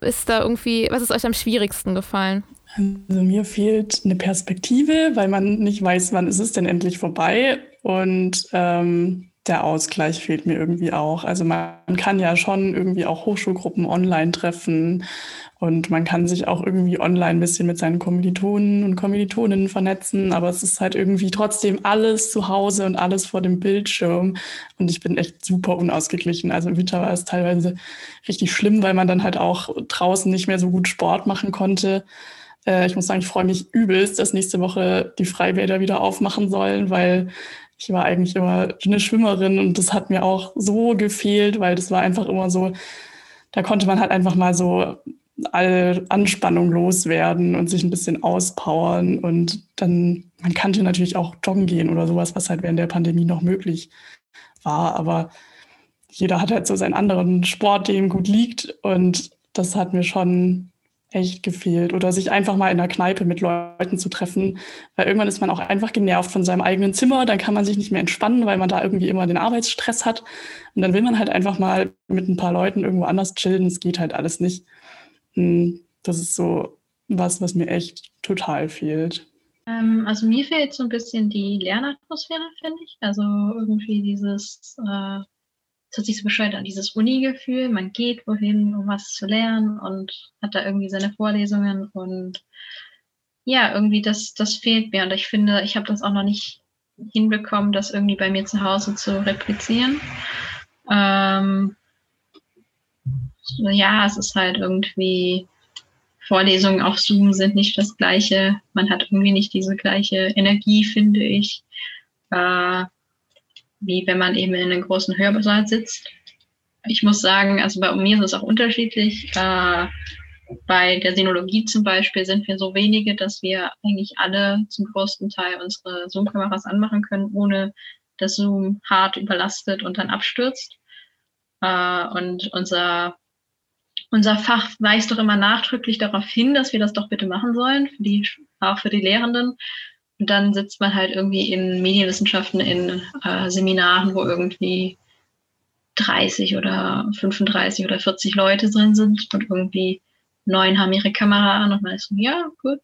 ist da irgendwie, was ist euch am schwierigsten gefallen? Also mir fehlt eine Perspektive, weil man nicht weiß, wann ist es denn endlich vorbei. Und ähm, der Ausgleich fehlt mir irgendwie auch. Also man kann ja schon irgendwie auch Hochschulgruppen online treffen und man kann sich auch irgendwie online ein bisschen mit seinen Kommilitonen und Kommilitoninnen vernetzen, aber es ist halt irgendwie trotzdem alles zu Hause und alles vor dem Bildschirm und ich bin echt super unausgeglichen. Also im Winter war es teilweise richtig schlimm, weil man dann halt auch draußen nicht mehr so gut Sport machen konnte. Äh, ich muss sagen, ich freue mich übelst, dass nächste Woche die Freibäder wieder aufmachen sollen, weil ich war eigentlich immer eine Schwimmerin und das hat mir auch so gefehlt, weil das war einfach immer so, da konnte man halt einfach mal so alle Anspannung loswerden und sich ein bisschen auspowern und dann, man kannte natürlich auch joggen gehen oder sowas, was halt während der Pandemie noch möglich war, aber jeder hat halt so seinen anderen Sport, der ihm gut liegt und das hat mir schon echt gefehlt. Oder sich einfach mal in der Kneipe mit Leuten zu treffen. Weil irgendwann ist man auch einfach genervt von seinem eigenen Zimmer. Dann kann man sich nicht mehr entspannen, weil man da irgendwie immer den Arbeitsstress hat. Und dann will man halt einfach mal mit ein paar Leuten irgendwo anders chillen. Es geht halt alles nicht. Hm, das ist so was, was mir echt total fehlt. Ähm, also mir fehlt so ein bisschen die Lernatmosphäre, finde ich. Also irgendwie dieses, äh, es hat sich so bescheuert an dieses Uni-Gefühl. Man geht wohin, um was zu lernen und hat da irgendwie seine Vorlesungen und ja, irgendwie das, das fehlt mir. Und ich finde, ich habe das auch noch nicht hinbekommen, das irgendwie bei mir zu Hause zu replizieren. Ähm, ja, es ist halt irgendwie, Vorlesungen auf Zoom sind nicht das gleiche. Man hat irgendwie nicht diese gleiche Energie, finde ich, äh, wie wenn man eben in einem großen Hörsaal sitzt. Ich muss sagen, also bei mir ist es auch unterschiedlich. Äh, bei der Sinologie zum Beispiel sind wir so wenige, dass wir eigentlich alle zum größten Teil unsere Zoom-Kameras anmachen können, ohne dass Zoom hart überlastet und dann abstürzt. Äh, und unser unser Fach weist doch immer nachdrücklich darauf hin, dass wir das doch bitte machen sollen, für die, auch für die Lehrenden. Und dann sitzt man halt irgendwie in Medienwissenschaften, in äh, Seminaren, wo irgendwie 30 oder 35 oder 40 Leute drin sind und irgendwie neun haben ihre Kamera an und man ist so, ja, gut.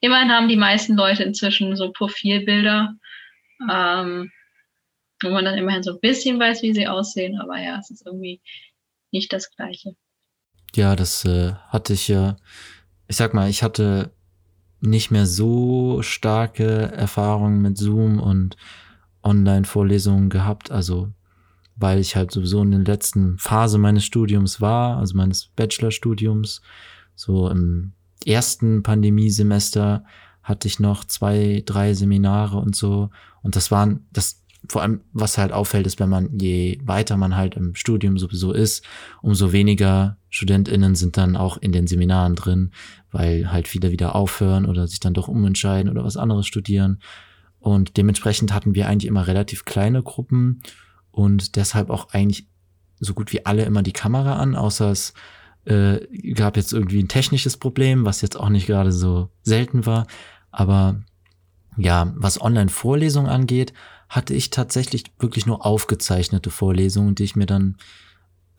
Immerhin haben die meisten Leute inzwischen so Profilbilder, ähm, wo man dann immerhin so ein bisschen weiß, wie sie aussehen, aber ja, es ist irgendwie nicht das Gleiche. Ja, das äh, hatte ich ja, ich sag mal, ich hatte nicht mehr so starke Erfahrungen mit Zoom und Online-Vorlesungen gehabt, also weil ich halt sowieso in der letzten Phase meines Studiums war, also meines Bachelorstudiums, so im ersten Pandemiesemester hatte ich noch zwei, drei Seminare und so. Und das waren, das vor allem, was halt auffällt, ist, wenn man, je weiter man halt im Studium sowieso ist, umso weniger StudentInnen sind dann auch in den Seminaren drin, weil halt viele wieder aufhören oder sich dann doch umentscheiden oder was anderes studieren. Und dementsprechend hatten wir eigentlich immer relativ kleine Gruppen und deshalb auch eigentlich so gut wie alle immer die Kamera an, außer es äh, gab jetzt irgendwie ein technisches Problem, was jetzt auch nicht gerade so selten war. Aber ja, was Online-Vorlesungen angeht, hatte ich tatsächlich wirklich nur aufgezeichnete Vorlesungen, die ich mir dann,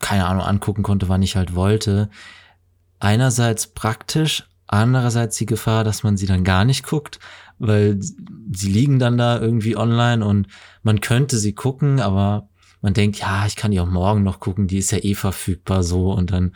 keine Ahnung, angucken konnte, wann ich halt wollte. Einerseits praktisch, andererseits die Gefahr, dass man sie dann gar nicht guckt, weil sie liegen dann da irgendwie online und man könnte sie gucken, aber man denkt, ja, ich kann die auch morgen noch gucken, die ist ja eh verfügbar so und dann,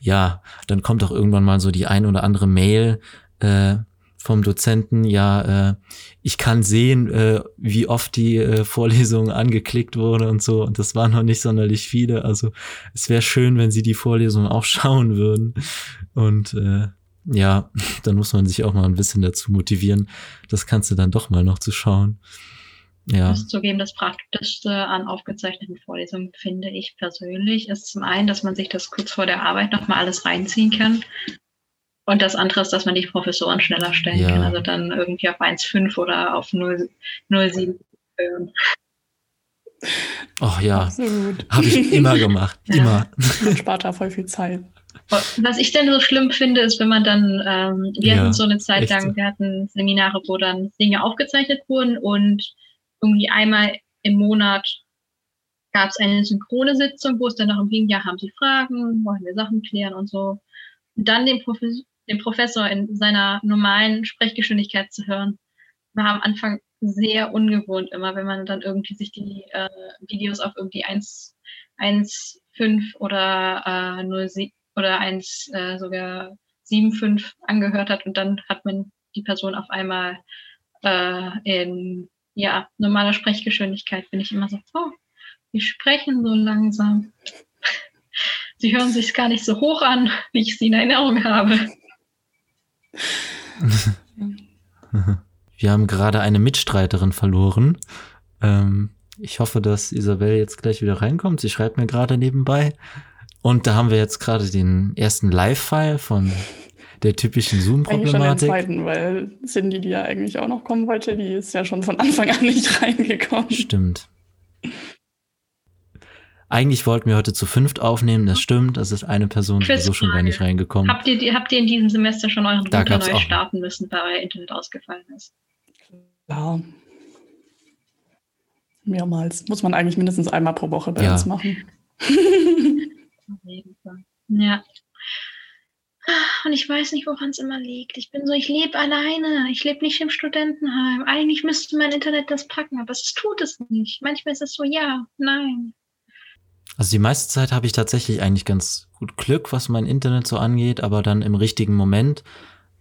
ja, dann kommt auch irgendwann mal so die ein oder andere Mail, äh, vom Dozenten, ja, äh, ich kann sehen, äh, wie oft die äh, Vorlesung angeklickt wurde und so. Und das waren noch nicht sonderlich viele. Also es wäre schön, wenn sie die Vorlesung auch (laughs) schauen würden. Und äh, ja, (laughs) dann muss man sich auch mal ein bisschen dazu motivieren. Das kannst du dann doch mal noch zu schauen. Ja. Ich zugeben, das Praktischste an aufgezeichneten Vorlesungen, finde ich persönlich, ist zum einen, dass man sich das kurz vor der Arbeit nochmal alles reinziehen kann. Und das andere ist, dass man die Professoren schneller stellen ja. kann. Also dann irgendwie auf 1,5 oder auf 0,7 hören. Ach ja, habe ich immer (laughs) gemacht. Ja. Immer. Man spart da voll viel Zeit. Was ich denn so schlimm finde, ist, wenn man dann, ähm, wir ja, hatten so eine Zeit lang, so. wir hatten Seminare, wo dann Dinge aufgezeichnet wurden und irgendwie einmal im Monat gab es eine synchrone Sitzung, wo es dann darum ging, ja, haben Sie Fragen, wollen wir Sachen klären und so. Und dann den Professor den Professor in seiner normalen Sprechgeschwindigkeit zu hören, war am Anfang sehr ungewohnt immer, wenn man dann irgendwie sich die äh, Videos auf irgendwie 1, 1 5 oder äh, 0, oder 1 äh, sogar 7, 5 angehört hat und dann hat man die Person auf einmal äh, in ja, normaler Sprechgeschwindigkeit, bin ich immer so, oh, die sprechen so langsam. (laughs) Sie hören sich gar nicht so hoch an, wie ich sie in Erinnerung habe. (laughs) Wir haben gerade eine Mitstreiterin verloren. Ähm, ich hoffe, dass Isabel jetzt gleich wieder reinkommt. Sie schreibt mir gerade nebenbei. Und da haben wir jetzt gerade den ersten Live-File von der typischen Zoom-Problematik. zweiten, weil Cindy, die ja eigentlich auch noch kommen wollte, die ist ja schon von Anfang an nicht reingekommen. Stimmt. Eigentlich wollten wir heute zu fünft aufnehmen, das stimmt. Das ist eine Person sowieso schon gar nicht reingekommen. Habt ihr, habt ihr in diesem Semester schon euren Da Router neu auch- starten müssen, weil euer Internet ausgefallen ist? Ja. Mehrmals. Muss man eigentlich mindestens einmal pro Woche bei Ja. uns machen. Auf jeden Fall. Ja. Und ich weiß nicht, woran es immer liegt. Ich bin so, ich lebe alleine. Ich lebe nicht im Studentenheim. Eigentlich müsste mein Internet das packen, aber es tut es nicht. Manchmal ist es so, ja, nein. Also die meiste Zeit habe ich tatsächlich eigentlich ganz gut Glück, was mein Internet so angeht, aber dann im richtigen Moment,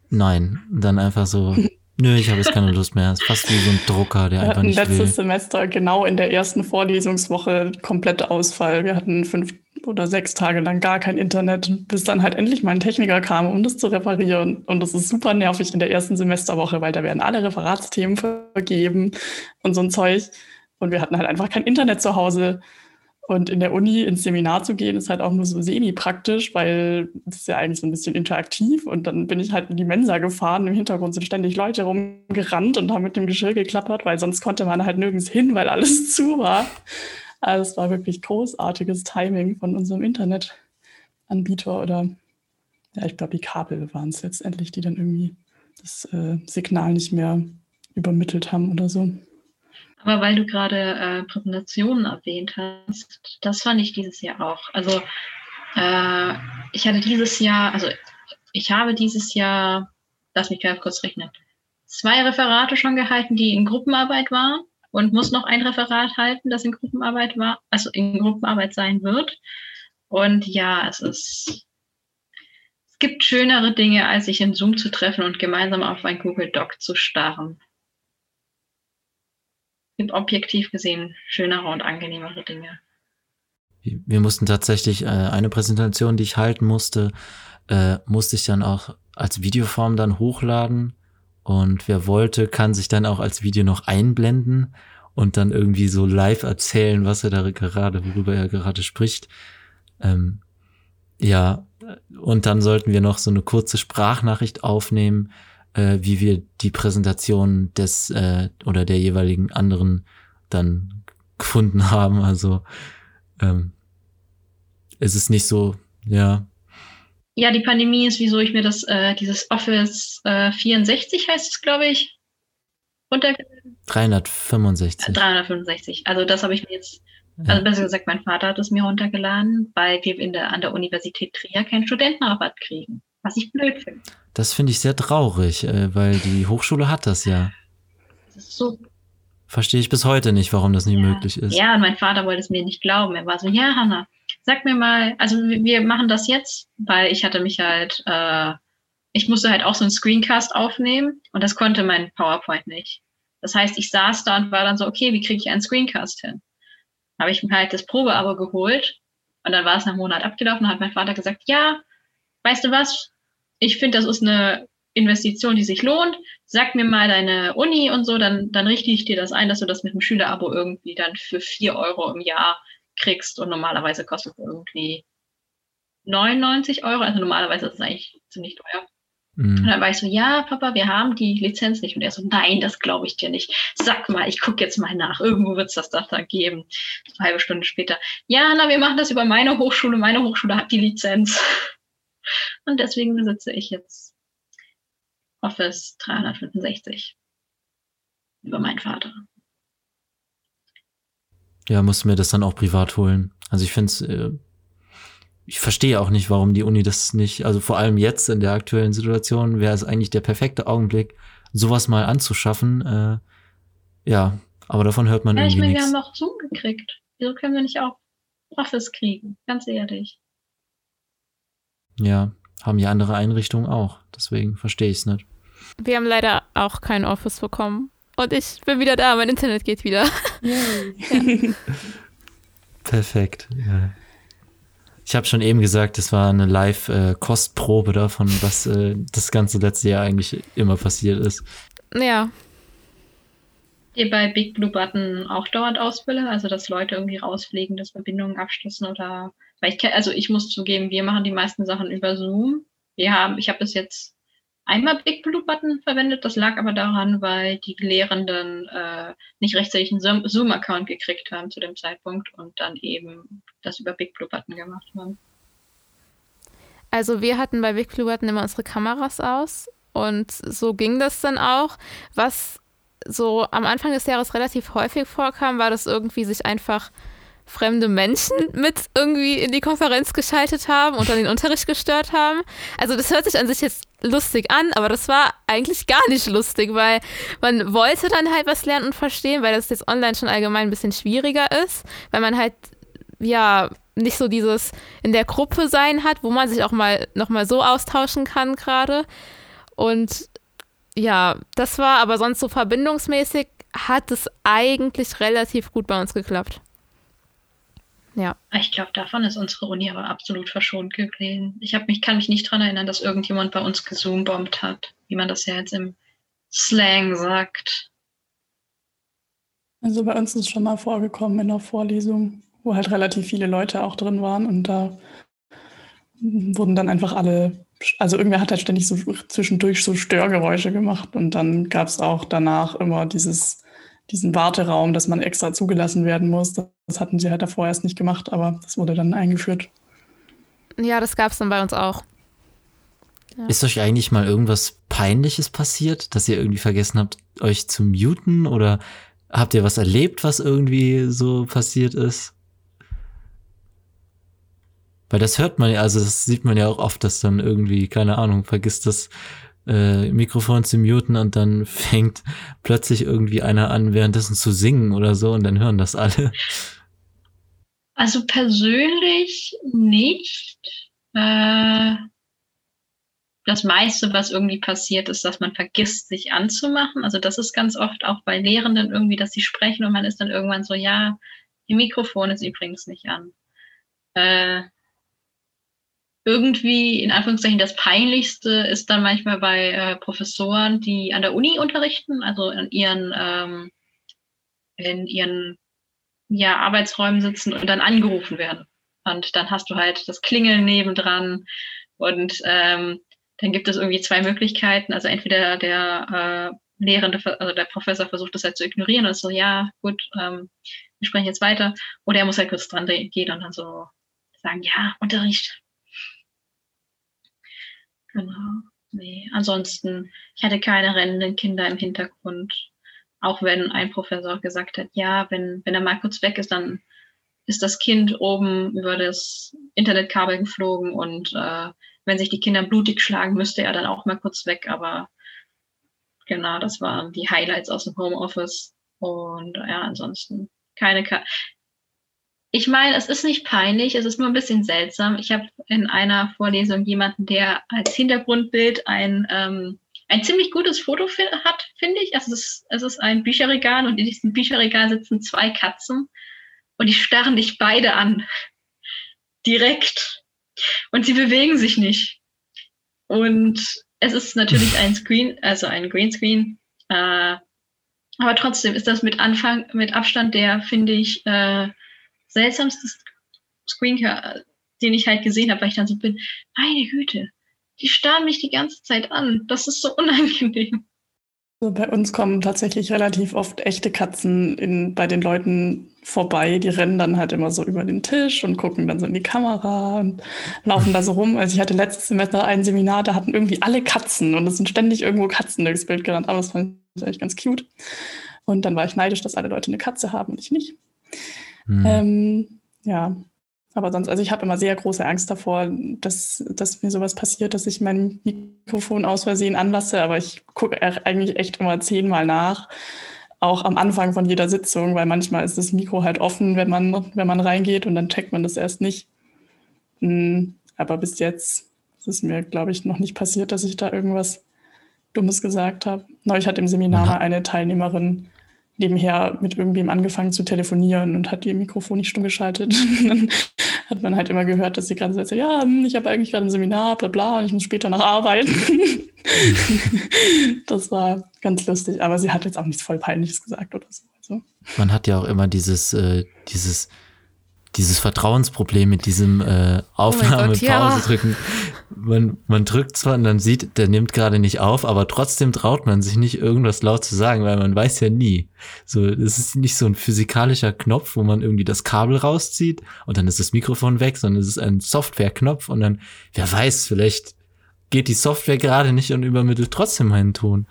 nein. Dann einfach so, (laughs) nö, ich habe jetzt keine Lust mehr. Es ist fast wie so ein Drucker, der Wir einfach hatten nicht letztes will. Semester genau in der ersten Vorlesungswoche komplett Ausfall. Wir hatten fünf oder sechs Tage lang gar kein Internet, bis dann halt endlich mal ein Techniker kam, um das zu reparieren. Und das ist super nervig in der ersten Semesterwoche, weil da werden alle Referatsthemen vergeben und so ein Zeug. Und wir hatten halt einfach kein Internet zu Hause. Und in der Uni ins Seminar zu gehen, ist halt auch nur so semi-praktisch, weil das ist ja eigentlich so ein bisschen interaktiv. Und dann bin ich halt in die Mensa gefahren. Im Hintergrund sind ständig Leute rumgerannt und haben mit dem Geschirr geklappert, weil sonst konnte man halt nirgends hin, weil alles (laughs) zu war. Also es war wirklich großartiges Timing von unserem Internetanbieter oder ja, ich glaube, die Kabel waren es letztendlich, die dann irgendwie das äh, Signal nicht mehr übermittelt haben oder so. Aber weil du gerade äh, Präsentationen erwähnt hast, das fand ich dieses Jahr auch. Also äh, ich hatte dieses Jahr, also ich habe dieses Jahr, lass mich ganz kurz rechnen, zwei Referate schon gehalten, die in Gruppenarbeit waren und muss noch ein Referat halten, das in Gruppenarbeit war, also in Gruppenarbeit sein wird. Und ja, es ist, es gibt schönere Dinge, als sich in Zoom zu treffen und gemeinsam auf ein Google Doc zu starren gibt objektiv gesehen schönere und angenehmere Dinge. Wir mussten tatsächlich äh, eine Präsentation, die ich halten musste, äh, musste ich dann auch als Videoform dann hochladen. Und wer wollte, kann sich dann auch als Video noch einblenden und dann irgendwie so live erzählen, was er da gerade, worüber er gerade spricht. Ähm, ja, und dann sollten wir noch so eine kurze Sprachnachricht aufnehmen, äh, wie wir die Präsentation des äh, oder der jeweiligen anderen dann gefunden (laughs) haben. Also ähm, es ist nicht so, ja, Ja, die Pandemie ist, wieso ich mir das, äh, dieses Office äh, 64 heißt es, glaube ich, runter 365. 365. Also das habe ich mir jetzt, Ja. also besser gesagt, mein Vater hat es mir runtergeladen, weil wir in der, an der Universität Trier keinen Studentenrabatt kriegen. Was ich blöd finde. Das finde ich sehr traurig, äh, weil die Hochschule hat das ja. Das ist so Verstehe ich bis heute nicht, warum das nicht Ja. möglich ist. Ja, und mein Vater wollte es mir nicht glauben. Er war so, ja, Hanna, sag mir mal, also wir wir machen das jetzt, weil ich hatte mich halt, äh, ich musste halt auch so einen Screencast aufnehmen und das konnte mein PowerPoint nicht. Das heißt, ich saß da und war dann so, okay, wie kriege ich einen Screencast hin? Habe ich mir halt das Probeabo geholt und dann war es nach einem Monat abgelaufen und hat mein Vater gesagt, ja, weißt du was? Ich finde, das ist eine Investition, die sich lohnt. Sag mir mal deine Uni und so, dann, dann richte ich dir das ein, dass du das mit dem Schülerabo irgendwie dann für vier Euro im Jahr kriegst und normalerweise kostet es irgendwie 99 Euro. Also normalerweise ist es eigentlich ziemlich teuer. Und Mhm. dann war ich so, ja, Papa, wir haben die Lizenz nicht. Und er so, nein, das glaube ich dir nicht. Sag mal, ich gucke jetzt mal nach. Irgendwo wird es das doch da geben. Eine halbe Stunde später. Ja, na, wir machen das über meine Hochschule. Meine Hochschule hat die Lizenz. Und deswegen besitze ich jetzt Office 365 über meinen Vater. Ja, musste mir das dann auch privat holen. Also ich finde es, äh, ich verstehe auch nicht, warum die Uni das nicht, also vor allem jetzt in der aktuellen Situation wäre es eigentlich der perfekte Augenblick, sowas mal anzuschaffen. Äh, ja, aber davon hört man Ja, ich irgendwie meine, wir nichts. haben auch Zoom gekriegt. Wieso können wir nicht auch Office kriegen? Ganz ehrlich. Ja, haben ja andere Einrichtungen auch. Deswegen verstehe ich es nicht. Wir haben leider auch kein Office bekommen. Und ich bin wieder da, mein Internet geht wieder. (laughs) (laughs) Perfekt. Ja. Ich habe schon eben gesagt, es war eine Live-Kostprobe davon, was äh, das ganze letzte Jahr eigentlich immer passiert ist. Ja, ihr bei Big Blue Button auch dauernd Ausfälle? Also, dass Leute irgendwie rausfliegen, dass Verbindungen abstürzen oder, ich also ich muss zugeben, wir machen die meisten Sachen über Zoom. Wir haben, ich habe bis jetzt einmal Big Blue Button verwendet. Das lag aber daran, weil die Lehrenden äh, nicht rechtzeitig einen Zoom-Account gekriegt haben zu dem Zeitpunkt und dann eben das über Big Blue Button gemacht haben. Also wir hatten bei Big Blue Button immer unsere Kameras aus und so ging das dann auch. Was so am Anfang des Jahres relativ häufig vorkam, war, dass irgendwie sich einfach fremde Menschen mit irgendwie in die Konferenz geschaltet haben und dann den Unterricht gestört haben. Also das hört sich an sich jetzt lustig an, aber das war eigentlich gar nicht lustig, weil man wollte dann halt was lernen und verstehen, weil das jetzt online schon allgemein ein bisschen schwieriger ist, weil man halt ja nicht so dieses in der Gruppe sein hat, wo man sich auch mal nochmal so austauschen kann gerade. Und ja, das war aber sonst so verbindungsmäßig hat es eigentlich relativ gut bei uns geklappt. Ja. Ich glaube, davon ist unsere Uni aber absolut verschont gewesen. Ich mich, kann mich nicht daran erinnern, dass irgendjemand bei uns gesoombombt hat, wie man das ja jetzt im Slang sagt. Also bei uns ist es schon mal vorgekommen in der Vorlesung, wo halt relativ viele Leute auch drin waren und da wurden dann einfach alle, also irgendwer hat halt ständig so zwischendurch so Störgeräusche gemacht und dann gab es auch danach immer dieses diesen Warteraum, dass man extra zugelassen werden muss. Das hatten sie halt davor erst nicht gemacht, aber das wurde dann eingeführt. Ja, das gab es dann bei uns auch. Ja. Ist euch eigentlich mal irgendwas Peinliches passiert, dass ihr irgendwie vergessen habt, euch zu muten? Oder habt ihr was erlebt, was irgendwie so passiert ist? Weil das hört man ja, also das sieht man ja auch oft, dass dann irgendwie, keine Ahnung, vergisst das äh, Mikrofon zu muten und dann fängt plötzlich irgendwie einer an, währenddessen zu singen oder so und dann hören das alle. Also persönlich nicht. Äh, das meiste, was irgendwie passiert, ist, dass man vergisst, sich anzumachen. Also das ist ganz oft auch bei Lehrenden irgendwie, dass sie sprechen und man ist dann irgendwann so, ja, ihr Mikrofon ist übrigens nicht an. Äh, irgendwie in Anführungszeichen das Peinlichste ist dann manchmal bei äh, Professoren, die an der Uni unterrichten, also in ihren, ähm, in ihren ja, Arbeitsräumen sitzen und dann angerufen werden. Und dann hast du halt das Klingeln nebendran und ähm, dann gibt es irgendwie zwei Möglichkeiten. Also entweder der äh, Lehrende, also der Professor versucht das halt zu ignorieren und so, ja, gut, ähm, wir sprechen jetzt weiter. Oder er muss halt kurz dran gehen und dann so sagen, ja, Unterricht, Genau. Nee, ansonsten, ich hatte keine rennenden Kinder im Hintergrund. Auch wenn ein Professor gesagt hat, ja, wenn, wenn er mal kurz weg ist, dann ist das Kind oben über das Internetkabel geflogen und äh, wenn sich die Kinder blutig schlagen, müsste er dann auch mal kurz weg. Aber genau, das waren die Highlights aus dem Homeoffice. Und ja, ansonsten keine, ich meine, es ist nicht peinlich, es ist nur ein bisschen seltsam. Ich habe in einer Vorlesung jemanden, der als Hintergrundbild ein, ähm, ein ziemlich gutes Foto hat, finde ich. Also es ist, es ist ein Bücherregal und in diesem Bücherregal sitzen zwei Katzen und die starren dich beide an. (laughs) Direkt. Und sie bewegen sich nicht. Und es ist natürlich ein (laughs) Screen, also ein Greenscreen. Äh, aber trotzdem ist das mit Anfang, mit Abstand der, finde ich, äh, seltsamste Screencare, den ich halt gesehen habe, weil ich dann so bin, meine Güte, die starren mich die ganze Zeit an. Das ist so (laughs) unangenehm. Also bei uns kommen tatsächlich relativ oft echte Katzen in, bei den Leuten vorbei. Die rennen dann halt immer so über den Tisch und gucken dann so in die Kamera und laufen da so rum. Also ich hatte letztes Semester ein Seminar, da hatten irgendwie alle Katzen und es sind ständig irgendwo Katzen durchs Bild gerannt. Aber das fand ich eigentlich ganz cute. Und dann war ich neidisch, dass alle Leute eine Katze haben und ich nicht. Mhm. Ähm, ja, aber sonst, also ich habe immer sehr große Angst davor, dass, dass mir sowas passiert, dass ich mein Mikrofon aus Versehen anlasse. Aber ich gucke eigentlich echt immer zehnmal nach, auch am Anfang von jeder Sitzung, weil manchmal ist das Mikro halt offen, wenn man, wenn man reingeht und dann checkt man das erst nicht. Hm, aber bis jetzt ist es mir, glaube ich, noch nicht passiert, dass ich da irgendwas Dummes gesagt habe. Neulich hat im Seminar eine Teilnehmerin nebenher mit irgendwem angefangen zu telefonieren und hat ihr Mikrofon nicht stumm geschaltet. (laughs) dann hat man halt immer gehört, dass sie gerade so ja, hm, ich habe eigentlich gerade ein Seminar, bla bla, und ich muss später noch arbeiten. (laughs) das war ganz lustig, aber sie hat jetzt auch nichts voll Peinliches gesagt oder so. Also. Man hat ja auch immer dieses, äh, dieses dieses Vertrauensproblem mit diesem äh, Aufnahme-Pause oh ja. drücken. Man, man drückt zwar und dann sieht, der nimmt gerade nicht auf, aber trotzdem traut man sich nicht, irgendwas laut zu sagen, weil man weiß ja nie. So, es ist nicht so ein physikalischer Knopf, wo man irgendwie das Kabel rauszieht und dann ist das Mikrofon weg, sondern es ist ein Software-Knopf und dann, wer weiß, vielleicht geht die Software gerade nicht und übermittelt trotzdem meinen Ton.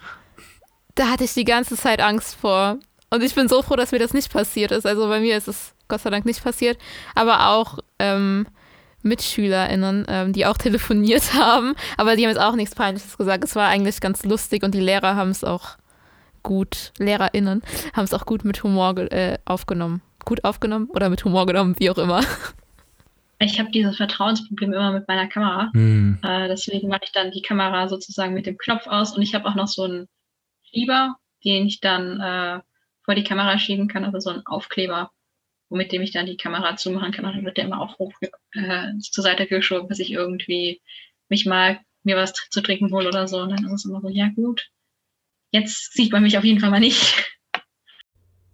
Da hatte ich die ganze Zeit Angst vor. Und ich bin so froh, dass mir das nicht passiert ist. Also bei mir ist es Gott sei Dank nicht passiert. Aber auch ähm, MitschülerInnen, ähm, die auch (laughs) telefoniert haben. Aber die haben jetzt auch nichts Peinliches gesagt. Es war eigentlich ganz lustig und die Lehrer haben es auch gut, LehrerInnen haben es auch gut mit Humor äh, aufgenommen. Gut aufgenommen oder mit Humor genommen, wie auch immer. Ich habe dieses Vertrauensproblem immer mit meiner Kamera. Mhm. Äh, deswegen mache ich dann die Kamera sozusagen mit dem Knopf aus und ich habe auch noch so einen Schieber, den ich dann äh, vor die Kamera schieben kann, also so ein Aufkleber, mit dem ich dann die Kamera zumachen kann. Und dann wird der immer auch hoch äh, zur Seite geschoben, bis ich irgendwie mich mal mir was zu trinken hole oder so. Und dann ist es immer so, ja gut, jetzt sieht man mich auf jeden Fall mal nicht. (laughs)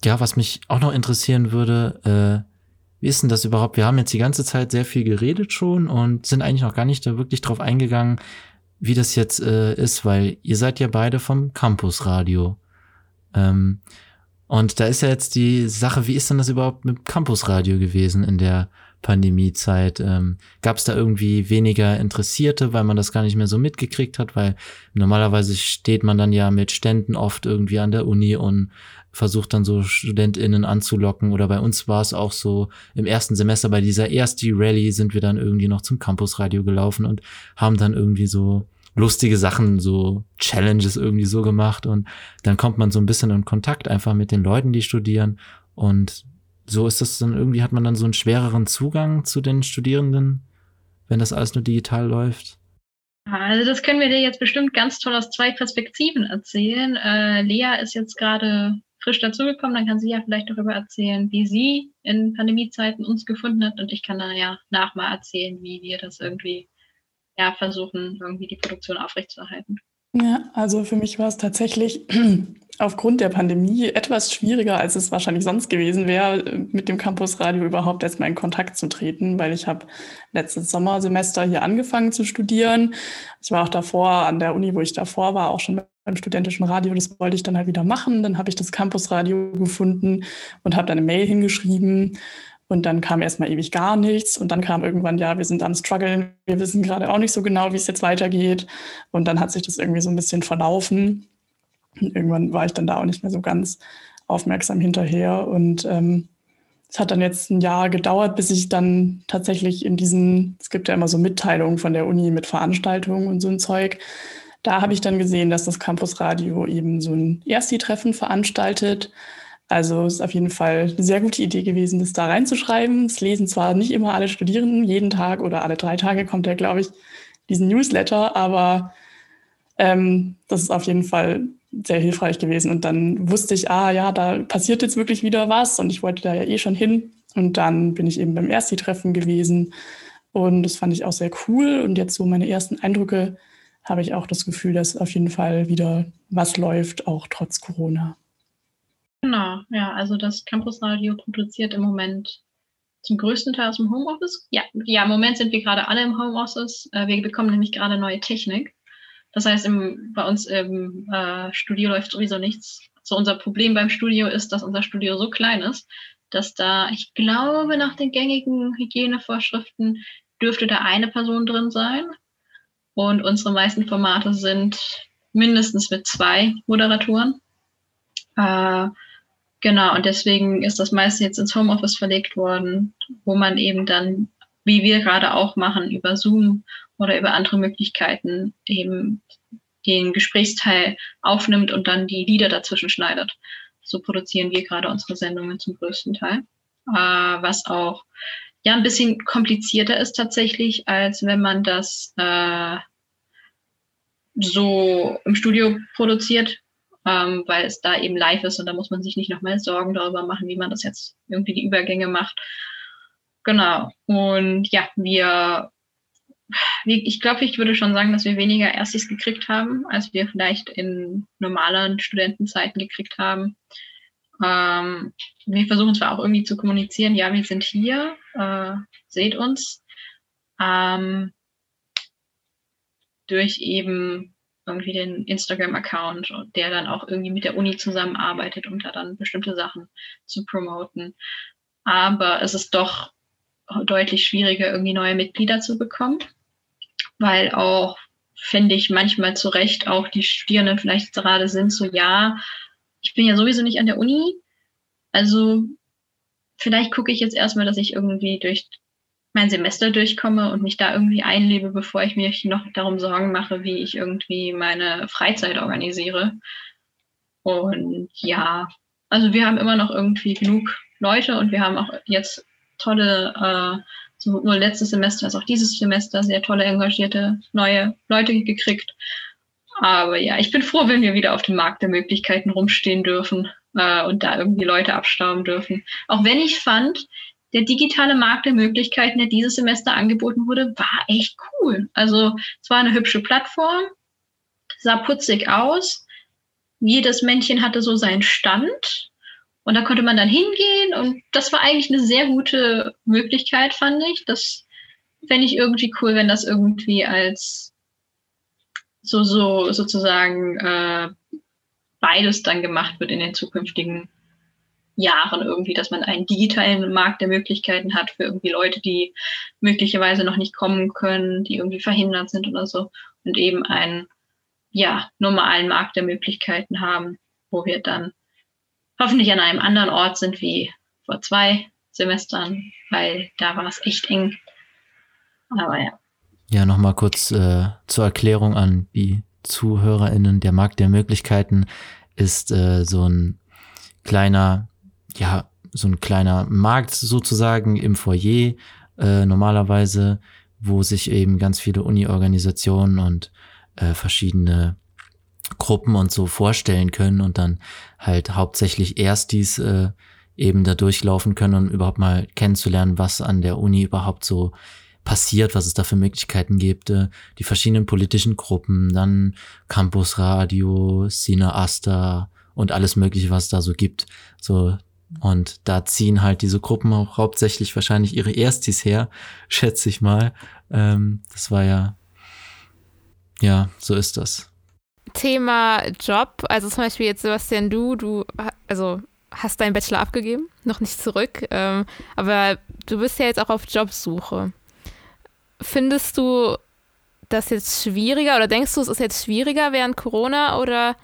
Ja, was mich auch noch interessieren würde, äh, wie ist denn das überhaupt? Wir haben jetzt die ganze Zeit sehr viel geredet schon und sind eigentlich noch gar nicht da wirklich drauf eingegangen, wie das jetzt äh, ist, weil ihr seid ja beide vom Campusradio. Ähm, und da ist ja jetzt die Sache, wie ist denn das überhaupt mit Campusradio gewesen in der Pandemiezeit? Ähm, Gab es da irgendwie weniger Interessierte, weil man das gar nicht mehr so mitgekriegt hat? Weil normalerweise steht man dann ja mit Ständen oft irgendwie an der Uni und versucht dann so StudentInnen anzulocken. Oder bei uns war es auch so, im ersten Semester bei dieser ersten Rallye sind wir dann irgendwie noch zum Campusradio gelaufen und haben dann irgendwie so lustige Sachen, so Challenges irgendwie so gemacht und dann kommt man so ein bisschen in Kontakt einfach mit den Leuten, die studieren und so ist das dann irgendwie, hat man dann so einen schwereren Zugang zu den Studierenden, wenn das alles nur digital läuft. Also das können wir dir jetzt bestimmt ganz toll aus zwei Perspektiven erzählen. Äh, Lea ist jetzt gerade frisch dazugekommen, dann kann sie ja vielleicht darüber erzählen, wie sie in Pandemiezeiten uns gefunden hat und ich kann dann ja nach mal erzählen, wie wir das irgendwie ja, versuchen, irgendwie die Produktion aufrechtzuerhalten. Ja, also für mich war es tatsächlich (clears throat) aufgrund der Pandemie etwas schwieriger, als es wahrscheinlich sonst gewesen wäre, mit dem Campusradio überhaupt erstmal in Kontakt zu treten, weil ich habe letztes Sommersemester hier angefangen zu studieren. Ich war auch davor an der Uni, wo ich davor war, auch schon beim studentischen Radio. Das wollte ich dann halt wieder machen. Dann habe ich das Campusradio gefunden und habe dann eine Mail hingeschrieben und dann kam erstmal ewig gar nichts. Und dann kam irgendwann, ja, wir sind am Struggeln. Wir wissen gerade auch nicht so genau, wie es jetzt weitergeht. Und dann hat sich das irgendwie so ein bisschen verlaufen. Und irgendwann war ich dann da auch nicht mehr so ganz aufmerksam hinterher. Und ähm, es hat dann jetzt ein Jahr gedauert, bis ich dann tatsächlich in diesen, es gibt ja immer so Mitteilungen von der Uni mit Veranstaltungen und so ein Zeug. Da habe ich dann gesehen, dass das Campusradio eben so ein Ersti-Treffen veranstaltet also ist auf jeden Fall eine sehr gute Idee gewesen, das da reinzuschreiben. Es lesen zwar nicht immer alle Studierenden, jeden Tag oder alle drei Tage kommt ja, glaube ich, diesen Newsletter, aber ähm, das ist auf jeden Fall sehr hilfreich gewesen. Und dann wusste ich, ah ja, da passiert jetzt wirklich wieder was und ich wollte da ja eh schon hin. Und dann bin ich eben beim Ersti-Treffen gewesen und das fand ich auch sehr cool. Und jetzt so meine ersten Eindrücke habe ich auch das Gefühl, dass auf jeden Fall wieder was läuft, auch trotz Corona. Genau, ja, also das Campusradio produziert im Moment zum größten Teil aus dem Homeoffice. Ja, ja, im Moment sind wir gerade alle im Homeoffice. Äh, wir bekommen nämlich gerade neue Technik. Das heißt, im, bei uns im äh, Studio läuft sowieso nichts. So unser Problem beim Studio ist, dass unser Studio so klein ist, dass da, ich glaube, nach den gängigen Hygienevorschriften dürfte da eine Person drin sein. Und unsere meisten Formate sind mindestens mit zwei Moderatoren. Äh, Genau, und deswegen ist das meiste jetzt ins Homeoffice verlegt worden, wo man eben dann, wie wir gerade auch machen, über Zoom oder über andere Möglichkeiten eben den Gesprächsteil aufnimmt und dann die Lieder dazwischen schneidet. So produzieren wir gerade unsere Sendungen zum größten Teil. Äh, was auch ja ein bisschen komplizierter ist tatsächlich, als wenn man das äh, so im Studio produziert, ähm, weil es da eben live ist und da muss man sich nicht nochmal Sorgen darüber machen, wie man das jetzt irgendwie die Übergänge macht. Genau. Und ja, wir, ich glaube, ich würde schon sagen, dass wir weniger Erstis gekriegt haben, als wir vielleicht in normalen Studentenzeiten gekriegt haben. Ähm, wir versuchen zwar auch irgendwie zu kommunizieren, ja, wir sind hier, äh, seht uns, ähm, durch eben irgendwie den Instagram-Account, der dann auch irgendwie mit der Uni zusammenarbeitet, um da dann bestimmte Sachen zu promoten. Aber es ist doch deutlich schwieriger, irgendwie neue Mitglieder zu bekommen, weil auch, finde ich, manchmal zu Recht auch die Studierenden vielleicht gerade sind, so ja, ich bin ja sowieso nicht an der Uni, also vielleicht gucke ich jetzt erstmal, dass ich irgendwie durch mein Semester durchkomme und mich da irgendwie einlebe, bevor ich mich noch darum Sorgen mache, wie ich irgendwie meine Freizeit organisiere. Und ja, also wir haben immer noch irgendwie genug Leute und wir haben auch jetzt tolle, äh, sowohl letztes Semester als auch dieses Semester sehr tolle, engagierte neue Leute gekriegt. Aber ja, ich bin froh, wenn wir wieder auf dem Markt der Möglichkeiten rumstehen dürfen äh, und da irgendwie Leute abstauben dürfen. Auch wenn ich fand, der digitale Markt der Möglichkeiten, der dieses Semester angeboten wurde, war echt cool. Also es war eine hübsche Plattform, sah putzig aus. Jedes Männchen hatte so seinen Stand und da konnte man dann hingehen und das war eigentlich eine sehr gute Möglichkeit, fand ich. Das fände ich irgendwie cool, wenn das irgendwie als so, so sozusagen äh, beides dann gemacht wird in den zukünftigen Jahren irgendwie, dass man einen digitalen Markt der Möglichkeiten hat für irgendwie Leute, die möglicherweise noch nicht kommen können, die irgendwie verhindert sind oder so und eben einen ja, normalen Markt der Möglichkeiten haben, wo wir dann hoffentlich an einem anderen Ort sind wie vor zwei Semestern, weil da war es echt eng. Aber ja. Ja, nochmal kurz äh, zur Erklärung an die ZuhörerInnen. Der Markt der Möglichkeiten ist äh, so ein kleiner ja, so ein kleiner Markt sozusagen im Foyer äh, normalerweise, wo sich eben ganz viele Uni-Organisationen und äh, verschiedene Gruppen und so vorstellen können und dann halt hauptsächlich erst dies äh, eben da durchlaufen können, um überhaupt mal kennenzulernen, was an der Uni überhaupt so passiert, was es da für Möglichkeiten gibt, äh, die verschiedenen politischen Gruppen, dann Campusradio, Cine Asta und alles mögliche, was es da so gibt. So und da ziehen halt diese Gruppen auch hauptsächlich wahrscheinlich ihre Erstis her, (laughs) schätze ich mal. Ähm, das war ja, ja, so ist das. Thema Job, also zum Beispiel jetzt Sebastian, du, du, also hast deinen Bachelor abgegeben, noch nicht zurück, ähm, aber du bist ja jetzt auch auf Jobsuche. Findest du das jetzt schwieriger oder denkst du, es ist jetzt schwieriger während Corona oder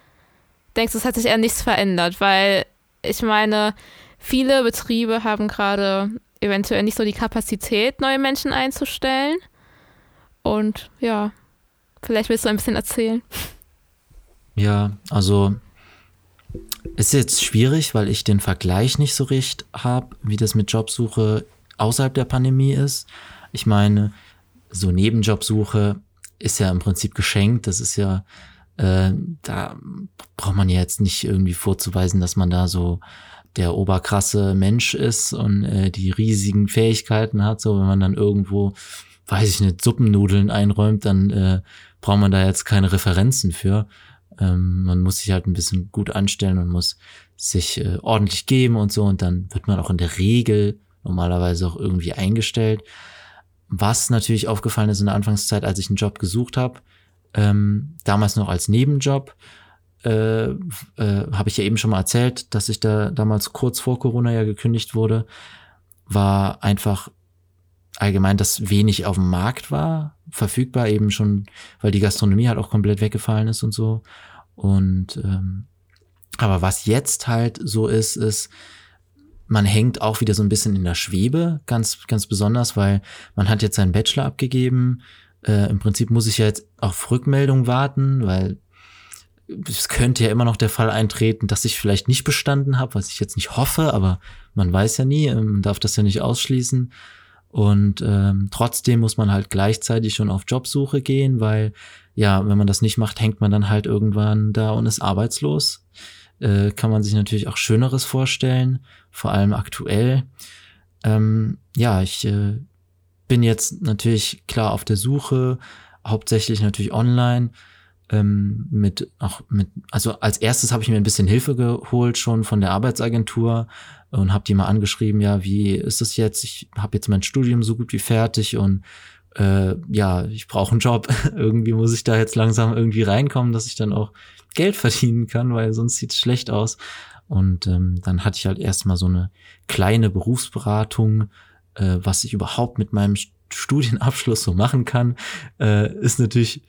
denkst du, es hat sich eher nichts verändert? Weil ich meine, viele Betriebe haben gerade eventuell nicht so die Kapazität, neue Menschen einzustellen. Und ja, vielleicht willst du ein bisschen erzählen. Ja, also ist jetzt schwierig, weil ich den Vergleich nicht so recht habe, wie das mit Jobsuche außerhalb der Pandemie ist. Ich meine, so Nebenjobsuche ist ja im Prinzip geschenkt. Das ist ja äh, da braucht man ja jetzt nicht irgendwie vorzuweisen, dass man da so der oberkrasse Mensch ist und äh, die riesigen Fähigkeiten hat. So, wenn man dann irgendwo, weiß ich nicht, Suppennudeln einräumt, dann äh, braucht man da jetzt keine Referenzen für. Ähm, man muss sich halt ein bisschen gut anstellen und muss sich äh, ordentlich geben und so. Und dann wird man auch in der Regel normalerweise auch irgendwie eingestellt. Was natürlich aufgefallen ist in der Anfangszeit, als ich einen Job gesucht habe, ähm, damals noch als Nebenjob. Äh, äh, Habe ich ja eben schon mal erzählt, dass ich da damals kurz vor Corona ja gekündigt wurde, war einfach allgemein, dass wenig auf dem Markt war, verfügbar eben schon, weil die Gastronomie halt auch komplett weggefallen ist und so. Und ähm, aber was jetzt halt so ist, ist, man hängt auch wieder so ein bisschen in der Schwebe, ganz, ganz besonders, weil man hat jetzt seinen Bachelor abgegeben, äh, Im Prinzip muss ich ja jetzt auf Rückmeldung warten, weil es könnte ja immer noch der Fall eintreten, dass ich vielleicht nicht bestanden habe, was ich jetzt nicht hoffe, aber man weiß ja nie, ähm, man darf das ja nicht ausschließen. Und ähm, trotzdem muss man halt gleichzeitig schon auf Jobsuche gehen, weil ja, wenn man das nicht macht, hängt man dann halt irgendwann da und ist arbeitslos. Äh, kann man sich natürlich auch Schöneres vorstellen, vor allem aktuell. Ähm, ja, ich äh, bin jetzt natürlich klar auf der Suche, hauptsächlich natürlich online. ähm, mit auch mit, also als erstes habe ich mir ein bisschen Hilfe geholt schon von der Arbeitsagentur und habe die mal angeschrieben, ja, wie ist das jetzt? Ich habe jetzt mein Studium so gut wie fertig und äh, ja, ich brauche einen Job. (laughs) irgendwie muss ich da jetzt langsam irgendwie reinkommen, dass ich dann auch Geld (laughs) verdienen kann, weil sonst sieht es schlecht aus. Und ähm, dann hatte ich halt erstmal so eine kleine Berufsberatung, äh, was ich überhaupt mit meinem Studienabschluss so machen kann, äh, ist natürlich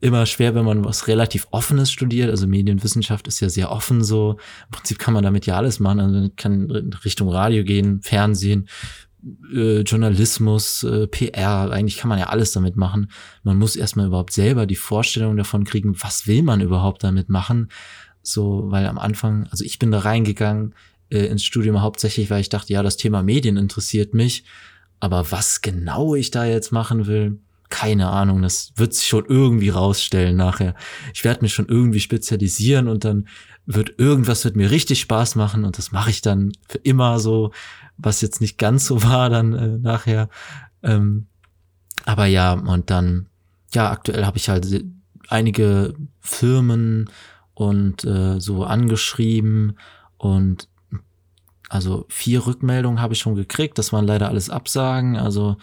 immer schwer, wenn man was relativ Offenes studiert. Also Medienwissenschaft ist ja sehr offen so. Im Prinzip kann man damit ja alles machen. Also man kann in Richtung Radio gehen, Fernsehen, äh, Journalismus, äh, PR. Eigentlich kann man ja alles damit machen. Man muss erstmal überhaupt selber die Vorstellung davon kriegen, was will man überhaupt damit machen. So, weil am Anfang, also ich bin da reingegangen äh, ins Studium hauptsächlich, weil ich dachte, ja, das Thema Medien interessiert mich. Aber was genau ich da jetzt machen will, keine Ahnung, das wird sich schon irgendwie rausstellen nachher. Ich werde mich schon irgendwie spezialisieren und dann wird irgendwas wird mir richtig Spaß machen und das mache ich dann für immer so, was jetzt nicht ganz so war dann äh, nachher. Ähm, aber ja, und dann, ja, aktuell habe ich halt einige Firmen und äh, so angeschrieben und also vier Rückmeldungen habe ich schon gekriegt. Das waren leider alles Absagen. Also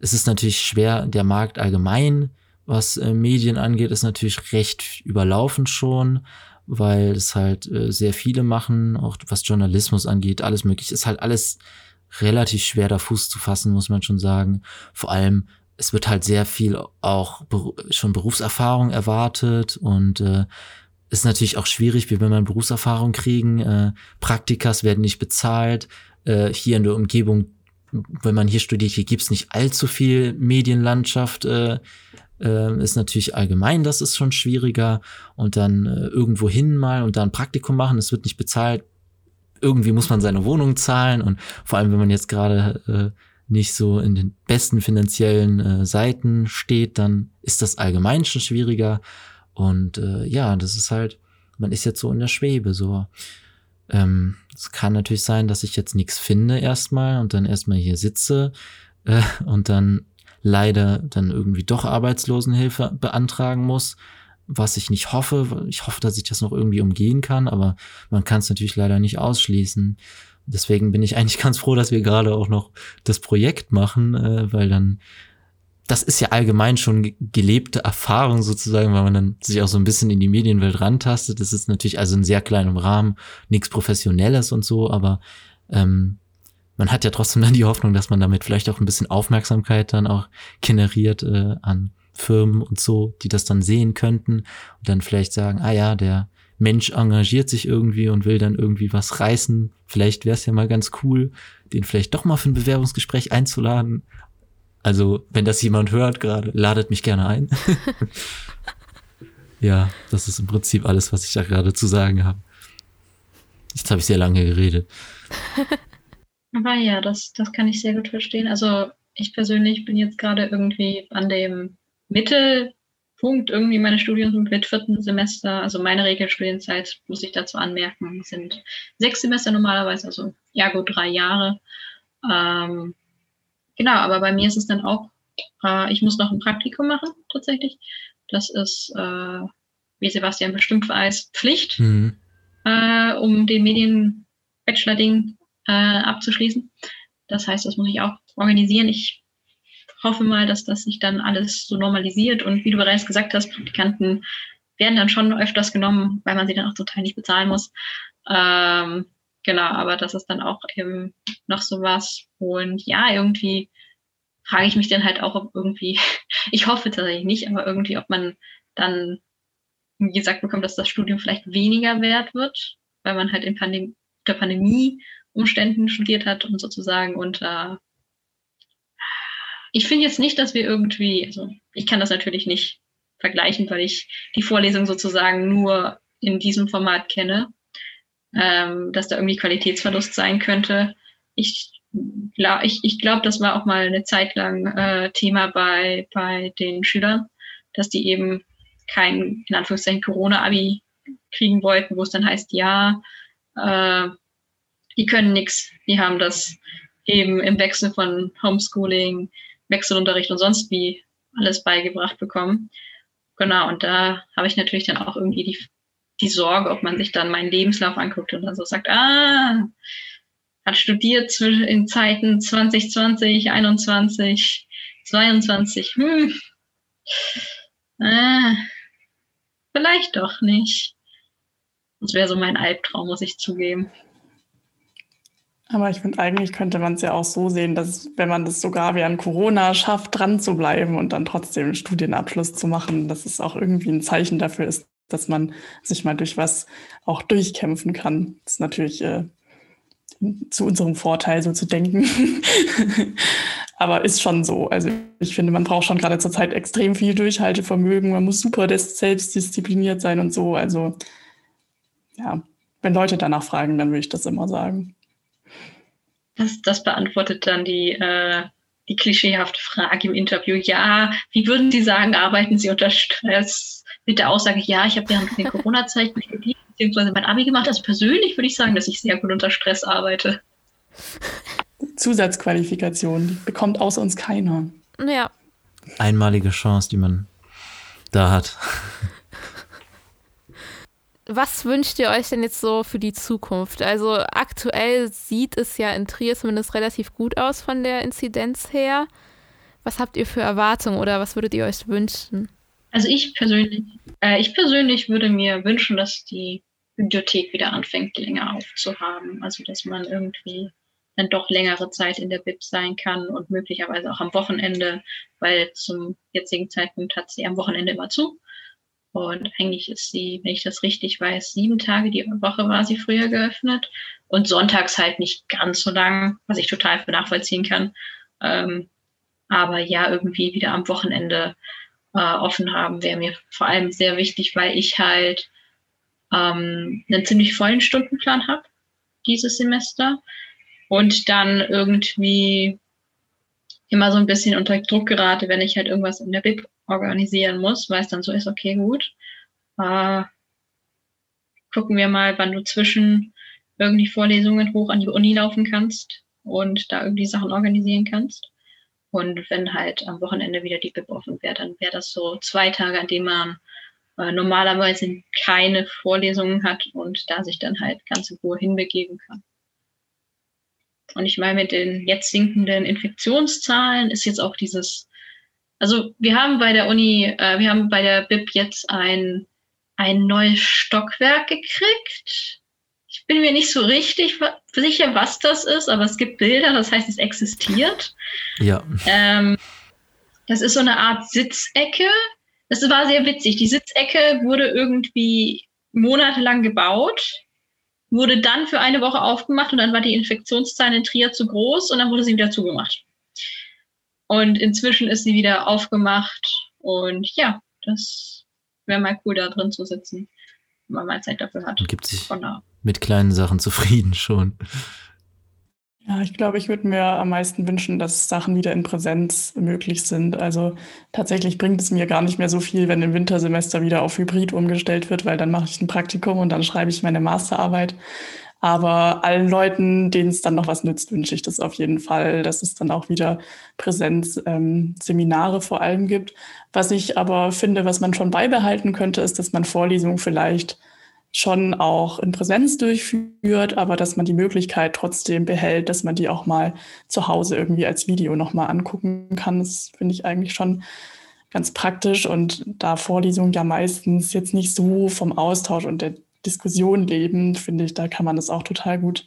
es ist natürlich schwer, der Markt allgemein, was äh, Medien angeht, ist natürlich recht überlaufen schon, weil es halt äh, sehr viele machen, auch was Journalismus angeht, alles möglich. Ist halt alles relativ schwer da Fuß zu fassen, muss man schon sagen. Vor allem, es wird halt sehr viel auch schon Berufserfahrung erwartet und äh, ist natürlich auch schwierig, wie wenn man Berufserfahrung kriegen. Äh, Praktikas werden nicht bezahlt. Äh, hier in der Umgebung, wenn man hier studiert, hier gibt's nicht allzu viel Medienlandschaft. Äh, äh, ist natürlich allgemein, das ist schon schwieriger. Und dann äh, irgendwo hin mal und dann Praktikum machen, es wird nicht bezahlt. Irgendwie muss man seine Wohnung zahlen und vor allem, wenn man jetzt gerade äh, nicht so in den besten finanziellen äh, Seiten steht, dann ist das allgemein schon schwieriger. Und äh, ja, das ist halt, man ist jetzt so in der Schwebe, so. Ähm, es kann natürlich sein, dass ich jetzt nichts finde erstmal und dann erstmal hier sitze äh, und dann leider dann irgendwie doch Arbeitslosenhilfe beantragen muss, was ich nicht hoffe. Ich hoffe, dass ich das noch irgendwie umgehen kann, aber man kann es natürlich leider nicht ausschließen. Deswegen bin ich eigentlich (laughs) ganz froh, dass wir gerade auch noch das Projekt machen, äh, weil dann das ist ja allgemein schon gelebte Erfahrung sozusagen, weil man dann sich auch so ein bisschen in die Medienwelt rantastet. Das ist natürlich also in sehr kleinem Rahmen, nichts Professionelles und so, aber ähm, man hat ja trotzdem dann die Hoffnung, dass man damit vielleicht auch ein bisschen Aufmerksamkeit dann auch generiert äh, an Firmen und so, die das dann sehen könnten und dann vielleicht sagen, ah ja, der Mensch engagiert sich irgendwie und will dann irgendwie was reißen. Vielleicht wäre es ja mal ganz cool, den vielleicht doch mal für ein Bewerbungsgespräch einzuladen also, wenn das jemand hört gerade, ladet mich gerne ein. (laughs) ja, das ist im Prinzip alles, was ich da gerade zu sagen habe. Jetzt habe ich sehr lange geredet. (laughs) Aber ja, das, das kann ich sehr gut verstehen. Also ich persönlich bin jetzt gerade irgendwie an dem Mittelpunkt irgendwie meines Studiums mit vierten Semester. Also meine Regelstudienzeit, muss ich dazu anmerken, sind sechs Semester normalerweise, also ja gut, drei Jahre. Ähm, Genau, aber bei mir ist es dann auch, äh, ich muss noch ein Praktikum machen, tatsächlich. Das ist, äh, wie Sebastian bestimmt weiß, Pflicht, mhm. äh, um den Medien-Bachelor-Ding äh, abzuschließen. Das heißt, das muss ich auch organisieren. Ich hoffe mal, dass das sich dann alles so normalisiert und wie du bereits gesagt hast, Praktikanten werden dann schon öfters genommen, weil man sie dann auch total nicht bezahlen muss. Ähm, Genau, aber das ist dann auch eben noch so was. Und ja, irgendwie frage ich mich dann halt auch, ob irgendwie, (laughs) ich hoffe tatsächlich nicht, aber irgendwie, ob man dann gesagt bekommt, dass das Studium vielleicht weniger wert wird, weil man halt in Pandem der Pandemie Umständen studiert hat und sozusagen unter ich finde jetzt nicht, dass wir irgendwie, also ich kann das natürlich nicht vergleichen, weil ich die Vorlesung sozusagen nur in diesem Format kenne ähm, dass da irgendwie Qualitätsverlust sein könnte. Ich, glaub, ich, ich glaube, das war auch mal eine Zeit lang äh, Thema bei, bei den Schülern, dass die eben kein, in Anführungszeichen, Corona-Abi kriegen wollten, wo es dann heißt, ja, äh, die können nichts, die haben das eben im Wechsel von Homeschooling, Wechselunterricht und sonst wie alles beigebracht bekommen. genau, und da habe ich natürlich dann auch irgendwie die, die Sorge, ob man sich dann meinen Lebenslauf anguckt und dann so sagt, ah, hat studiert in Zeiten 2020, 21, 22, hm, ah, vielleicht doch nicht. Das wäre so mein Albtraum, muss ich zugeben. Aber ich finde, eigentlich könnte man es ja auch so sehen, dass wenn man das sogar während Corona schafft, dran zu bleiben und dann trotzdem einen Studienabschluss zu machen, dass es auch irgendwie ein Zeichen dafür ist, dass man sich mal durch was auch durchkämpfen kann. Das ist natürlich äh, zu unserem Vorteil, so zu denken. (laughs) Aber ist schon so. Also ich finde, man braucht schon gerade zur Zeit extrem viel Durchhaltevermögen. Man muss super selbstdiszipliniert sein und so. Also ja, wenn Leute danach fragen, dann würde ich das immer sagen. Das, das beantwortet dann die, äh, die klischeehafte Frage im Interview. Ja, wie würden Sie sagen, arbeiten Sie unter Stress? Mit der Aussage, ja, ich habe während der Corona-Zeit studiert, beziehungsweise mein Abi gemacht. Also persönlich würde ich sagen, dass ich sehr gut unter Stress arbeite. Zusatzqualifikation, die bekommt außer uns keiner. Ja. Einmalige Chance, die man da hat. was wünscht ihr euch denn jetzt so für die Zukunft? Also aktuell sieht es ja in Trier zumindest relativ gut aus von der Inzidenz her. Was habt ihr für Erwartungen oder was würdet ihr euch wünschen? Also ich persönlich, äh, ich persönlich würde mir wünschen, dass die Bibliothek wieder anfängt, länger aufzuhaben. Also dass man irgendwie dann doch längere Zeit in der Bib sein kann und möglicherweise auch am Wochenende, weil zum jetzigen Zeitpunkt hat sie am Wochenende immer zu. Und eigentlich ist sie, wenn ich das richtig weiß, sieben Tage die Woche war sie früher geöffnet und sonntags halt nicht ganz so lang, was ich total nachvollziehen kann. Ähm, aber ja, irgendwie wieder am Wochenende äh, offen haben wäre mir vor allem sehr wichtig, weil ich halt ähm, einen ziemlich vollen Stundenplan habe dieses Semester und dann irgendwie immer so ein bisschen unter Druck gerate, wenn ich halt irgendwas in der Bib organisieren muss, weil es dann so ist, okay, gut. Äh, gucken wir mal, wann du zwischen irgendwie Vorlesungen hoch an die Uni laufen kannst und da irgendwie Sachen organisieren kannst. Und wenn halt am Wochenende wieder die Bib offen wäre, dann wäre das so zwei Tage, an denen man äh, normalerweise keine Vorlesungen hat und da sich dann halt ganz in Ruhe hinbegeben kann. Und ich meine, mit den jetzt sinkenden Infektionszahlen ist jetzt auch dieses, also wir haben bei der Uni, äh, wir haben bei der BIP jetzt ein, ein neues Stockwerk gekriegt. Ich bin mir nicht so richtig sicher, was das ist, aber es gibt Bilder, das heißt, es existiert. Ja. Ähm, das ist so eine Art Sitzecke. Das war sehr witzig. Die Sitzecke wurde irgendwie monatelang gebaut wurde dann für eine Woche aufgemacht und dann war die Infektionszahl in Trier zu groß und dann wurde sie wieder zugemacht. Und inzwischen ist sie wieder aufgemacht und ja, das wäre mal cool, da drin zu sitzen, wenn man mal Zeit dafür hat. Gibt sich mit kleinen Sachen zufrieden schon. Ja, ich glaube, ich würde mir am meisten wünschen, dass Sachen wieder in Präsenz möglich sind. Also tatsächlich bringt es mir gar nicht mehr so viel, wenn im Wintersemester wieder auf Hybrid umgestellt wird, weil dann mache ich ein Praktikum und dann schreibe ich meine Masterarbeit. Aber allen Leuten, denen es dann noch was nützt, wünsche ich das auf jeden Fall, dass es dann auch wieder Präsenzseminare ähm, vor allem gibt. Was ich aber finde, was man schon beibehalten könnte, ist, dass man Vorlesungen vielleicht schon auch in Präsenz durchführt, aber dass man die Möglichkeit trotzdem behält, dass man die auch mal zu Hause irgendwie als Video nochmal angucken kann. Das finde ich eigentlich schon ganz praktisch und da Vorlesungen ja meistens jetzt nicht so vom Austausch und der Diskussion leben, finde ich, da kann man das auch total gut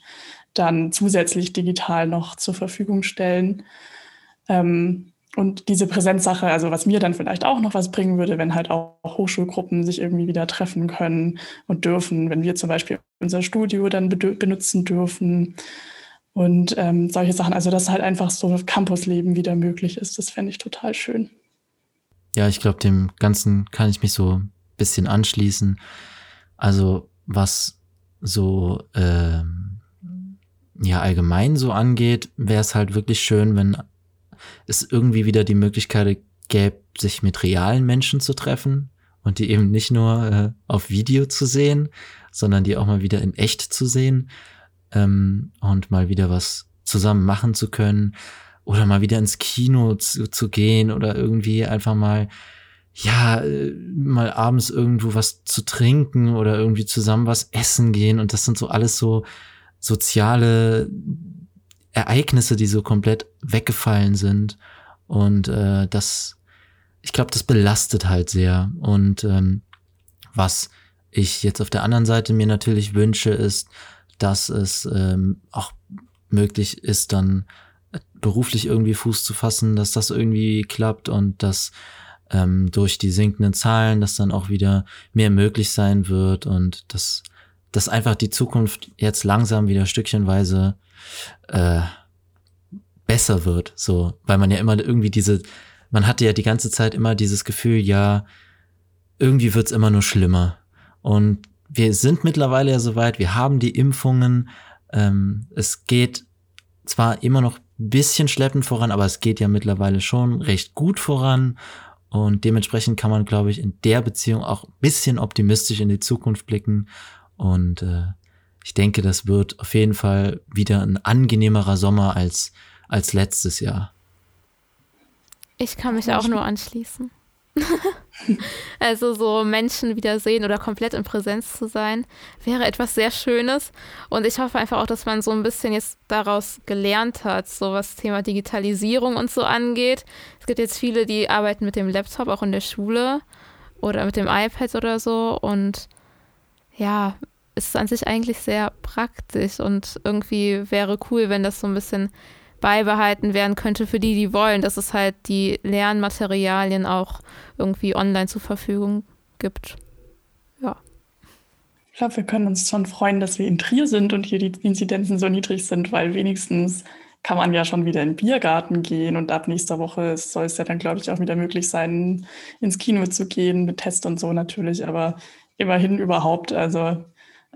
dann zusätzlich digital noch zur Verfügung stellen. Ähm, und diese Präsenzsache, also was mir dann vielleicht auch noch was bringen würde, wenn halt auch Hochschulgruppen sich irgendwie wieder treffen können und dürfen, wenn wir zum Beispiel unser Studio dann benutzen dürfen und ähm, solche Sachen. Also dass halt einfach so Campusleben wieder möglich ist, das fände ich total schön. Ja, ich glaube, dem Ganzen kann ich mich so ein bisschen anschließen. Also was so ähm, ja allgemein so angeht, wäre es halt wirklich schön, wenn es irgendwie wieder die Möglichkeit gäbe, sich mit realen Menschen zu treffen und die eben nicht nur äh, auf Video zu sehen, sondern die auch mal wieder in echt zu sehen ähm, und mal wieder was zusammen machen zu können oder mal wieder ins Kino zu, zu gehen oder irgendwie einfach mal ja, äh, mal abends irgendwo was zu trinken oder irgendwie zusammen was essen gehen. Und das sind so alles so soziale Ereignisse, die so komplett weggefallen sind. Und äh, das, ich glaube, das belastet halt sehr. Und ähm, was ich jetzt auf der anderen Seite mir natürlich wünsche, ist, dass es ähm, auch möglich ist, dann beruflich irgendwie Fuß zu fassen, dass das irgendwie klappt und dass ähm, durch die sinkenden Zahlen, dass dann auch wieder mehr möglich sein wird und dass, dass einfach die Zukunft jetzt langsam wieder stückchenweise äh, besser wird, so, weil man ja immer irgendwie diese, man hatte ja die ganze Zeit immer dieses Gefühl, ja, irgendwie wird's immer nur schlimmer. Und wir sind mittlerweile ja soweit, wir haben die Impfungen, ähm, es geht zwar immer noch ein bisschen schleppend voran, aber es geht ja mittlerweile schon recht gut voran. Und dementsprechend kann man, glaube ich, in der Beziehung auch ein bisschen optimistisch in die Zukunft blicken. Und äh, ich denke, das wird auf jeden Fall wieder ein angenehmerer Sommer als, als letztes Jahr. Ich kann mich auch nur anschließen. (laughs) also so Menschen wiedersehen oder komplett in Präsenz zu sein, wäre etwas sehr Schönes. Und ich hoffe einfach auch, dass man so ein bisschen jetzt daraus gelernt hat, so was Thema Digitalisierung und so angeht. Es gibt jetzt viele, die arbeiten mit dem Laptop auch in der Schule oder mit dem iPad oder so. Und ja, es ist an sich eigentlich sehr praktisch und irgendwie wäre cool, wenn das so ein bisschen beibehalten werden könnte für die, die wollen, dass es halt die Lernmaterialien auch irgendwie online zur Verfügung gibt. Ja. Ich glaube, wir können uns schon freuen, dass wir in Trier sind und hier die Inzidenzen so niedrig sind, weil wenigstens kann man ja schon wieder in den Biergarten gehen und ab nächster Woche soll es ja dann, glaube ich, auch wieder möglich sein, ins Kino zu gehen, mit Test und so natürlich, aber immerhin überhaupt. Also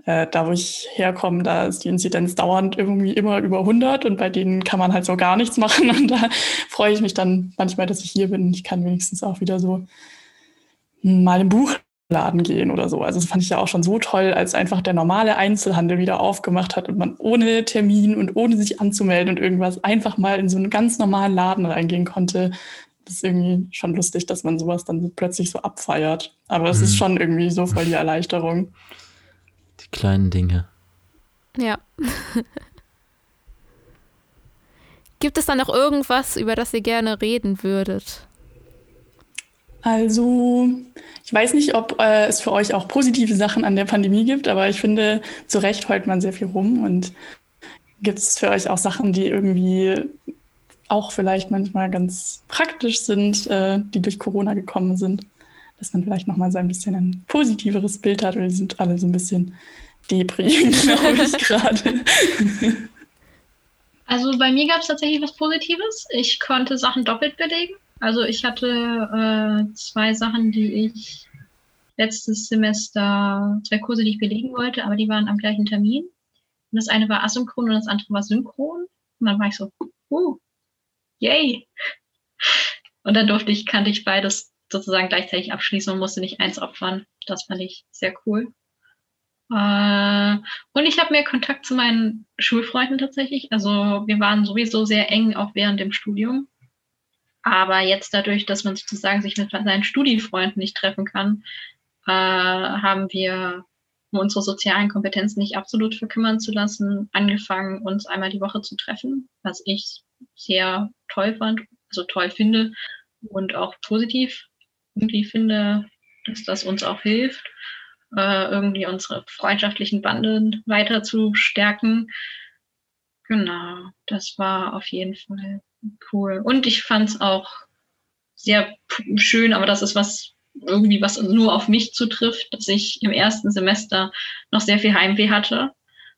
äh, da, wo ich herkomme, da ist die Inzidenz dauernd irgendwie immer über 100 und bei denen kann man halt so gar nichts machen. (laughs) Und da freue ich mich dann manchmal, dass ich hier bin. Ich kann wenigstens auch wieder so mal im Buchladen gehen oder so. Also das fand ich ja auch schon so toll, als einfach der normale Einzelhandel wieder aufgemacht hat und man ohne Termin und ohne sich anzumelden und irgendwas einfach mal in so einen ganz normalen Laden reingehen konnte. Das ist irgendwie schon lustig, dass man sowas dann plötzlich so abfeiert. Aber es mhm. ist schon irgendwie so voll die Erleichterung. Die kleinen Dinge. Ja. Gibt es da noch irgendwas, über das ihr gerne reden würdet? Also, ich weiß nicht, ob äh, es für euch auch positive Sachen an der Pandemie gibt, aber ich finde, zu Recht heult man sehr viel rum und gibt es für euch auch Sachen, die irgendwie auch vielleicht manchmal ganz praktisch sind, äh, die durch Corona gekommen sind dass man vielleicht nochmal so ein bisschen ein positiveres Bild hat. Wir sind alle so ein bisschen deprimiert, (laughs) glaube ich, gerade. Also bei mir gab es tatsächlich was Positives. Ich konnte Sachen doppelt belegen. Also ich hatte äh, zwei Sachen, die ich letztes Semester, zwei Kurse, die ich belegen wollte, aber die waren am gleichen Termin. Und das eine war asynchron und das andere war synchron. Und dann war ich so, uh, yay. Und dann durfte ich, kannte ich beides sozusagen gleichzeitig abschließen und musste nicht eins opfern. Das fand ich sehr cool. Äh, und ich habe mehr Kontakt zu meinen Schulfreunden tatsächlich. Also wir waren sowieso sehr eng auch während dem Studium. Aber jetzt dadurch, dass man sozusagen sich mit seinen Studiefreunden nicht treffen kann, äh, haben wir, um unsere sozialen Kompetenzen nicht absolut verkümmern zu lassen, angefangen, uns einmal die Woche zu treffen, was ich sehr toll fand, also toll finde und auch positiv irgendwie finde, dass das uns auch hilft, äh, irgendwie unsere freundschaftlichen Banden weiter zu stärken. Genau, das war auf jeden Fall cool. Und ich fand es auch sehr schön, aber das ist was irgendwie, was nur auf mich zutrifft, dass ich im ersten Semester noch sehr viel Heimweh hatte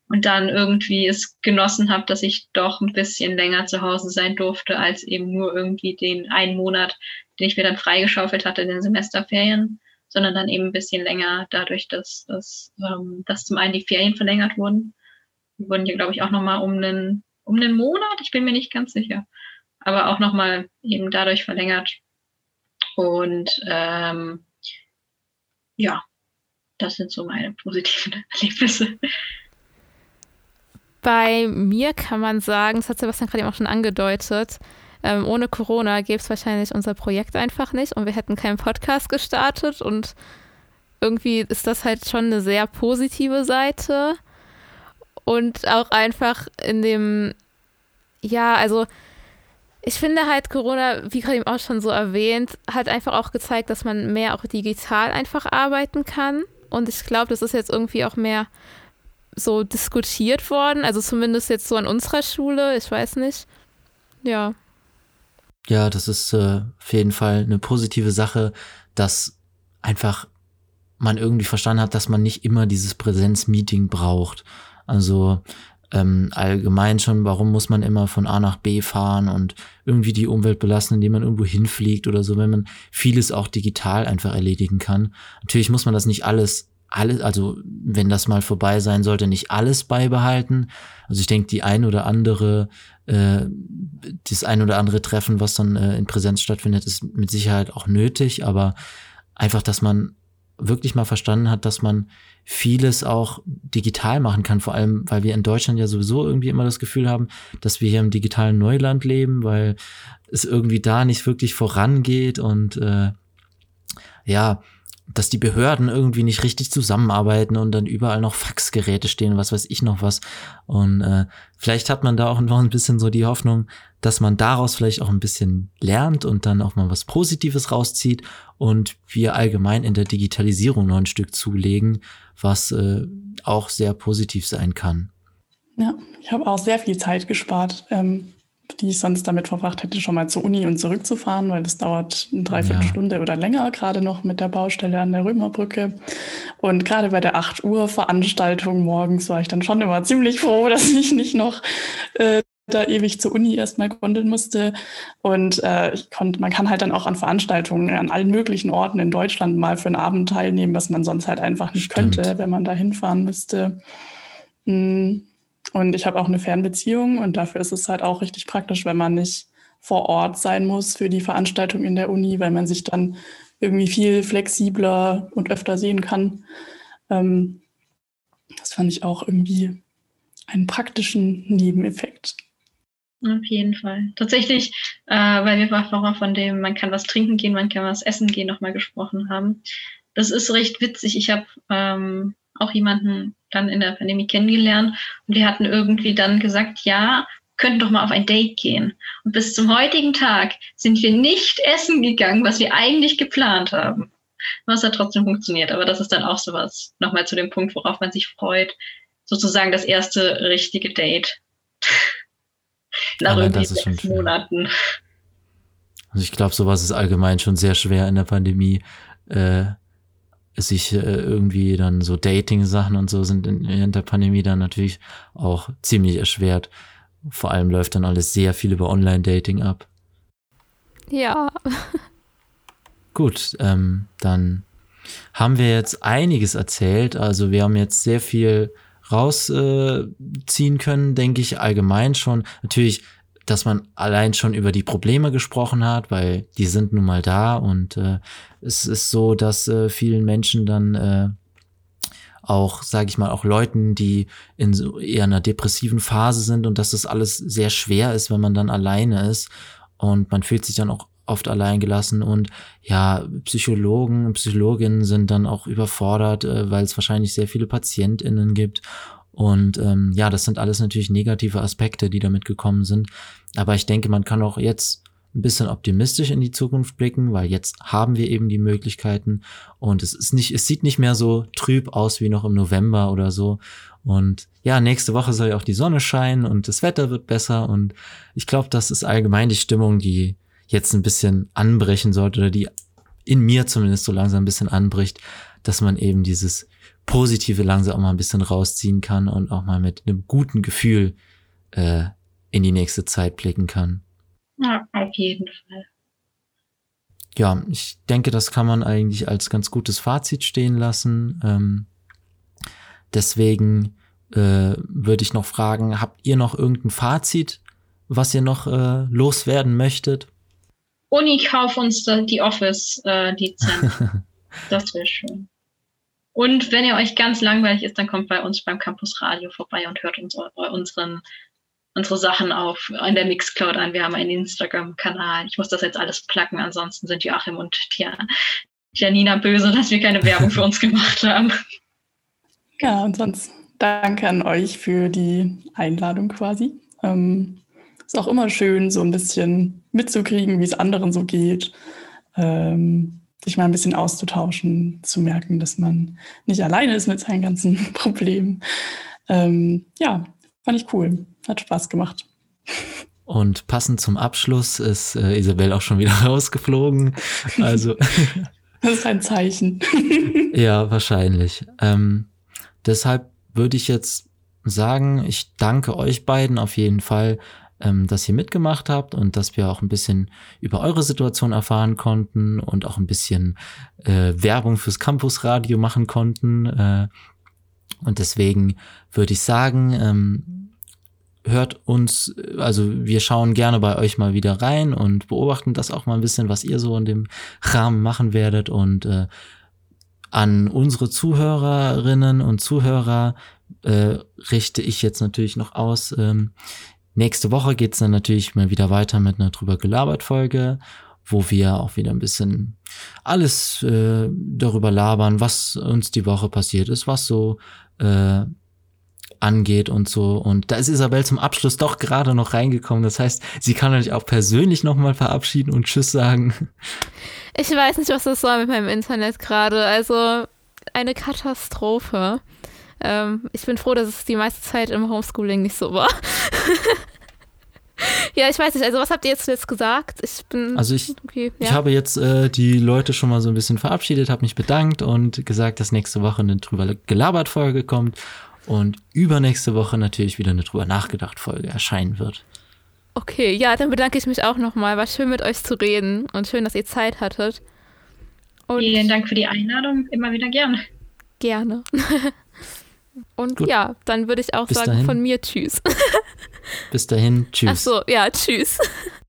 und dann irgendwie es genossen habe, dass ich doch ein bisschen länger zu Hause sein durfte, als eben nur irgendwie den einen Monat, den ich mir dann freigeschaufelt hatte in den Semesterferien, sondern dann eben ein bisschen länger, dadurch, dass, dass, ähm, dass zum einen die Ferien verlängert wurden. Die wurden hier, glaube ich, auch nochmal um einen, um einen Monat, ich bin mir nicht ganz sicher, aber auch nochmal eben dadurch verlängert. Und ähm, ja, das sind so meine positiven (laughs) Erlebnisse. Bei mir kann man sagen, das hat Sebastian gerade eben auch schon angedeutet, Ähm, ohne Corona gäbe es wahrscheinlich unser Projekt einfach nicht und wir hätten keinen Podcast gestartet und irgendwie ist das halt schon eine sehr positive Seite und auch einfach in dem, ja, also ich finde halt Corona, wie gerade eben auch schon so erwähnt, hat einfach auch gezeigt, dass man mehr auch digital einfach arbeiten kann. Und ich glaube, das ist jetzt irgendwie auch mehr so diskutiert worden. Also zumindest jetzt so an unserer Schule, ich weiß nicht. Ja. Ja, das ist äh, auf jeden Fall eine positive Sache, dass einfach man irgendwie verstanden hat, dass man nicht immer dieses Präsenzmeeting braucht. Also ähm, allgemein schon, warum muss man immer von A nach B fahren und irgendwie die Umwelt belassen, indem man irgendwo hinfliegt oder so, wenn man vieles auch digital einfach erledigen kann. Natürlich muss man das nicht alles, alles, also wenn das mal vorbei sein sollte, nicht alles beibehalten. Also ich denke, die ein oder andere, äh, das ein oder andere Treffen, was dann äh, in Präsenz stattfindet, ist mit Sicherheit auch nötig, aber einfach, dass man wirklich mal verstanden hat, dass man vieles auch digital machen kann, vor allem, weil wir in Deutschland ja sowieso irgendwie immer das Gefühl haben, dass wir hier im digitalen Neuland leben, weil es irgendwie da nicht wirklich vorangeht. Und äh, ja, dass die Behörden irgendwie nicht richtig zusammenarbeiten und dann überall noch Faxgeräte stehen, was weiß ich noch was. Und äh, vielleicht hat man da auch (laughs) noch ein bisschen so die Hoffnung, dass man daraus vielleicht auch ein bisschen lernt und dann auch mal was Positives rauszieht und wir allgemein in der Digitalisierung noch ein Stück zulegen, was äh, auch sehr positiv sein kann. Ja, ich habe auch sehr viel Zeit gespart. Ähm, die ich sonst damit verbracht hätte, schon mal zur Uni und zurückzufahren, weil das dauert eine Dreiviertelstunde ja. oder länger, gerade noch mit der Baustelle an der Römerbrücke. Und gerade bei der 8 Uhr Veranstaltung morgens war ich dann schon immer ziemlich froh, (laughs) dass ich nicht noch äh, da ewig zur Uni erstmal gondeln musste. Und äh, ich konnte, man kann halt dann auch an Veranstaltungen an allen möglichen Orten in Deutschland mal für einen Abend teilnehmen, was man sonst halt einfach nicht Stimmt. könnte, wenn man da hinfahren müsste. Hm. Und ich habe auch eine Fernbeziehung und dafür ist es halt auch richtig praktisch, wenn man nicht vor Ort sein muss für die Veranstaltung in der Uni, weil man sich dann irgendwie viel flexibler und öfter sehen kann. Ähm, das fand ich auch irgendwie einen praktischen Nebeneffekt. Auf jeden Fall. Tatsächlich, äh, weil wir vorher von dem, man kann was trinken gehen, man kann was essen gehen, nochmal gesprochen haben. Das ist recht witzig. Ich habe ähm, auch jemanden dann in der Pandemie kennengelernt und die hatten irgendwie dann gesagt, ja, könnten doch mal auf ein Date gehen. Und bis zum heutigen Tag sind wir nicht essen gegangen, was wir eigentlich geplant haben. Was hat trotzdem funktioniert. Aber das ist dann auch sowas. Nochmal zu dem Punkt, worauf man sich freut. Sozusagen das erste richtige Date. (laughs) Nach Aber irgendwie sechs Monaten. Also ich glaube, sowas ist allgemein schon sehr schwer in der Pandemie. Äh, sich äh, irgendwie dann so Dating-Sachen und so sind in, in der Pandemie dann natürlich auch ziemlich erschwert. Vor allem läuft dann alles sehr viel über Online-Dating ab. Ja. Gut, ähm, dann haben wir jetzt einiges erzählt. Also wir haben jetzt sehr viel rausziehen äh, können, denke ich, allgemein schon. Natürlich dass man allein schon über die Probleme gesprochen hat, weil die sind nun mal da und äh, es ist so, dass äh, vielen Menschen dann äh, auch, sage ich mal, auch Leuten, die in so eher einer depressiven Phase sind und dass das alles sehr schwer ist, wenn man dann alleine ist und man fühlt sich dann auch oft allein gelassen und ja, Psychologen und Psychologinnen sind dann auch überfordert, äh, weil es wahrscheinlich sehr viele PatientInnen gibt und ähm, ja, das sind alles natürlich negative Aspekte, die damit gekommen sind. Aber ich denke, man kann auch jetzt ein bisschen optimistisch in die Zukunft blicken, weil jetzt haben wir eben die Möglichkeiten und es ist nicht, es sieht nicht mehr so trüb aus wie noch im November oder so. Und ja, nächste Woche soll ja auch die Sonne scheinen und das Wetter wird besser und ich glaube, das ist allgemein die Stimmung, die jetzt ein bisschen anbrechen sollte oder die in mir zumindest so langsam ein bisschen anbricht, dass man eben dieses Positive langsam auch mal ein bisschen rausziehen kann und auch mal mit einem guten Gefühl äh, in die nächste Zeit blicken kann. Ja, auf jeden Fall. Ja, ich denke, das kann man eigentlich als ganz gutes Fazit stehen lassen. Ähm, deswegen äh, würde ich noch fragen, habt ihr noch irgendein Fazit, was ihr noch äh, loswerden möchtet? Uni, kauf uns die Office-Lizenz. Äh, (laughs) das wäre schön. Und wenn ihr euch ganz langweilig ist, dann kommt bei uns beim Campus Radio vorbei und hört uns unseren unsere Sachen auf in der Mixcloud an. Wir haben einen Instagram-Kanal. Ich muss das jetzt alles placken, ansonsten sind Joachim und Janina böse, dass wir keine Werbung für uns gemacht haben. Ja, und sonst danke an euch für die Einladung quasi. Ähm, ist auch immer schön, so ein bisschen mitzukriegen, wie es anderen so geht. Ähm, sich mal ein bisschen auszutauschen, zu merken, dass man nicht alleine ist mit seinen ganzen (laughs) Problemen. Ähm, ja, fand ich cool. Hat Spaß gemacht. Und passend zum Abschluss ist äh, Isabel auch schon wieder (laughs) rausgeflogen. Also. (laughs) das ist ein Zeichen. (laughs) ja, wahrscheinlich. Ähm, deshalb würde ich jetzt sagen, ich danke euch beiden auf jeden Fall, ähm, dass ihr mitgemacht habt und dass wir auch ein bisschen über eure Situation erfahren konnten und auch ein bisschen äh, Werbung fürs Campusradio machen konnten. Äh, und deswegen würde ich sagen, ähm, hört uns, also wir schauen gerne bei euch mal wieder rein und beobachten das auch mal ein bisschen, was ihr so in dem Rahmen machen werdet und äh, an unsere Zuhörerinnen und Zuhörer äh, richte ich jetzt natürlich noch aus. Ähm, nächste Woche geht's dann natürlich mal wieder weiter mit einer drüber gelabert Folge, wo wir auch wieder ein bisschen alles äh, darüber labern, was uns die Woche passiert ist, was so äh, angeht und so. Und da ist Isabel zum Abschluss doch gerade noch reingekommen. Das heißt, sie kann euch auch persönlich nochmal verabschieden und Tschüss sagen. (laughs) Ich weiß nicht, was das soll mit meinem Internet gerade. Also eine Katastrophe. Ähm, ich bin froh, dass es die meiste Zeit im Homeschooling nicht so war. (laughs) (laughs) ja, ich weiß nicht. Also was habt ihr jetzt jetzt gesagt? Ich bin. Also ich, okay, ja. ich habe jetzt äh, die Leute schon mal so ein bisschen verabschiedet, habe mich bedankt und gesagt, dass nächste Woche eine drüber gelabert Folge kommt und übernächste Woche natürlich wieder eine drüber nachgedacht Folge erscheinen wird. Okay, ja, dann bedanke ich mich auch nochmal. War schön mit euch zu reden und schön, dass ihr Zeit hattet. Und Vielen Dank für die Einladung. Immer wieder gerne. Gerne. (laughs) und Gut. ja, dann würde ich auch Bis sagen dahin. von mir Tschüss. (laughs) Bis dahin, Tschüss. Ach so, ja, Tschüss. (laughs)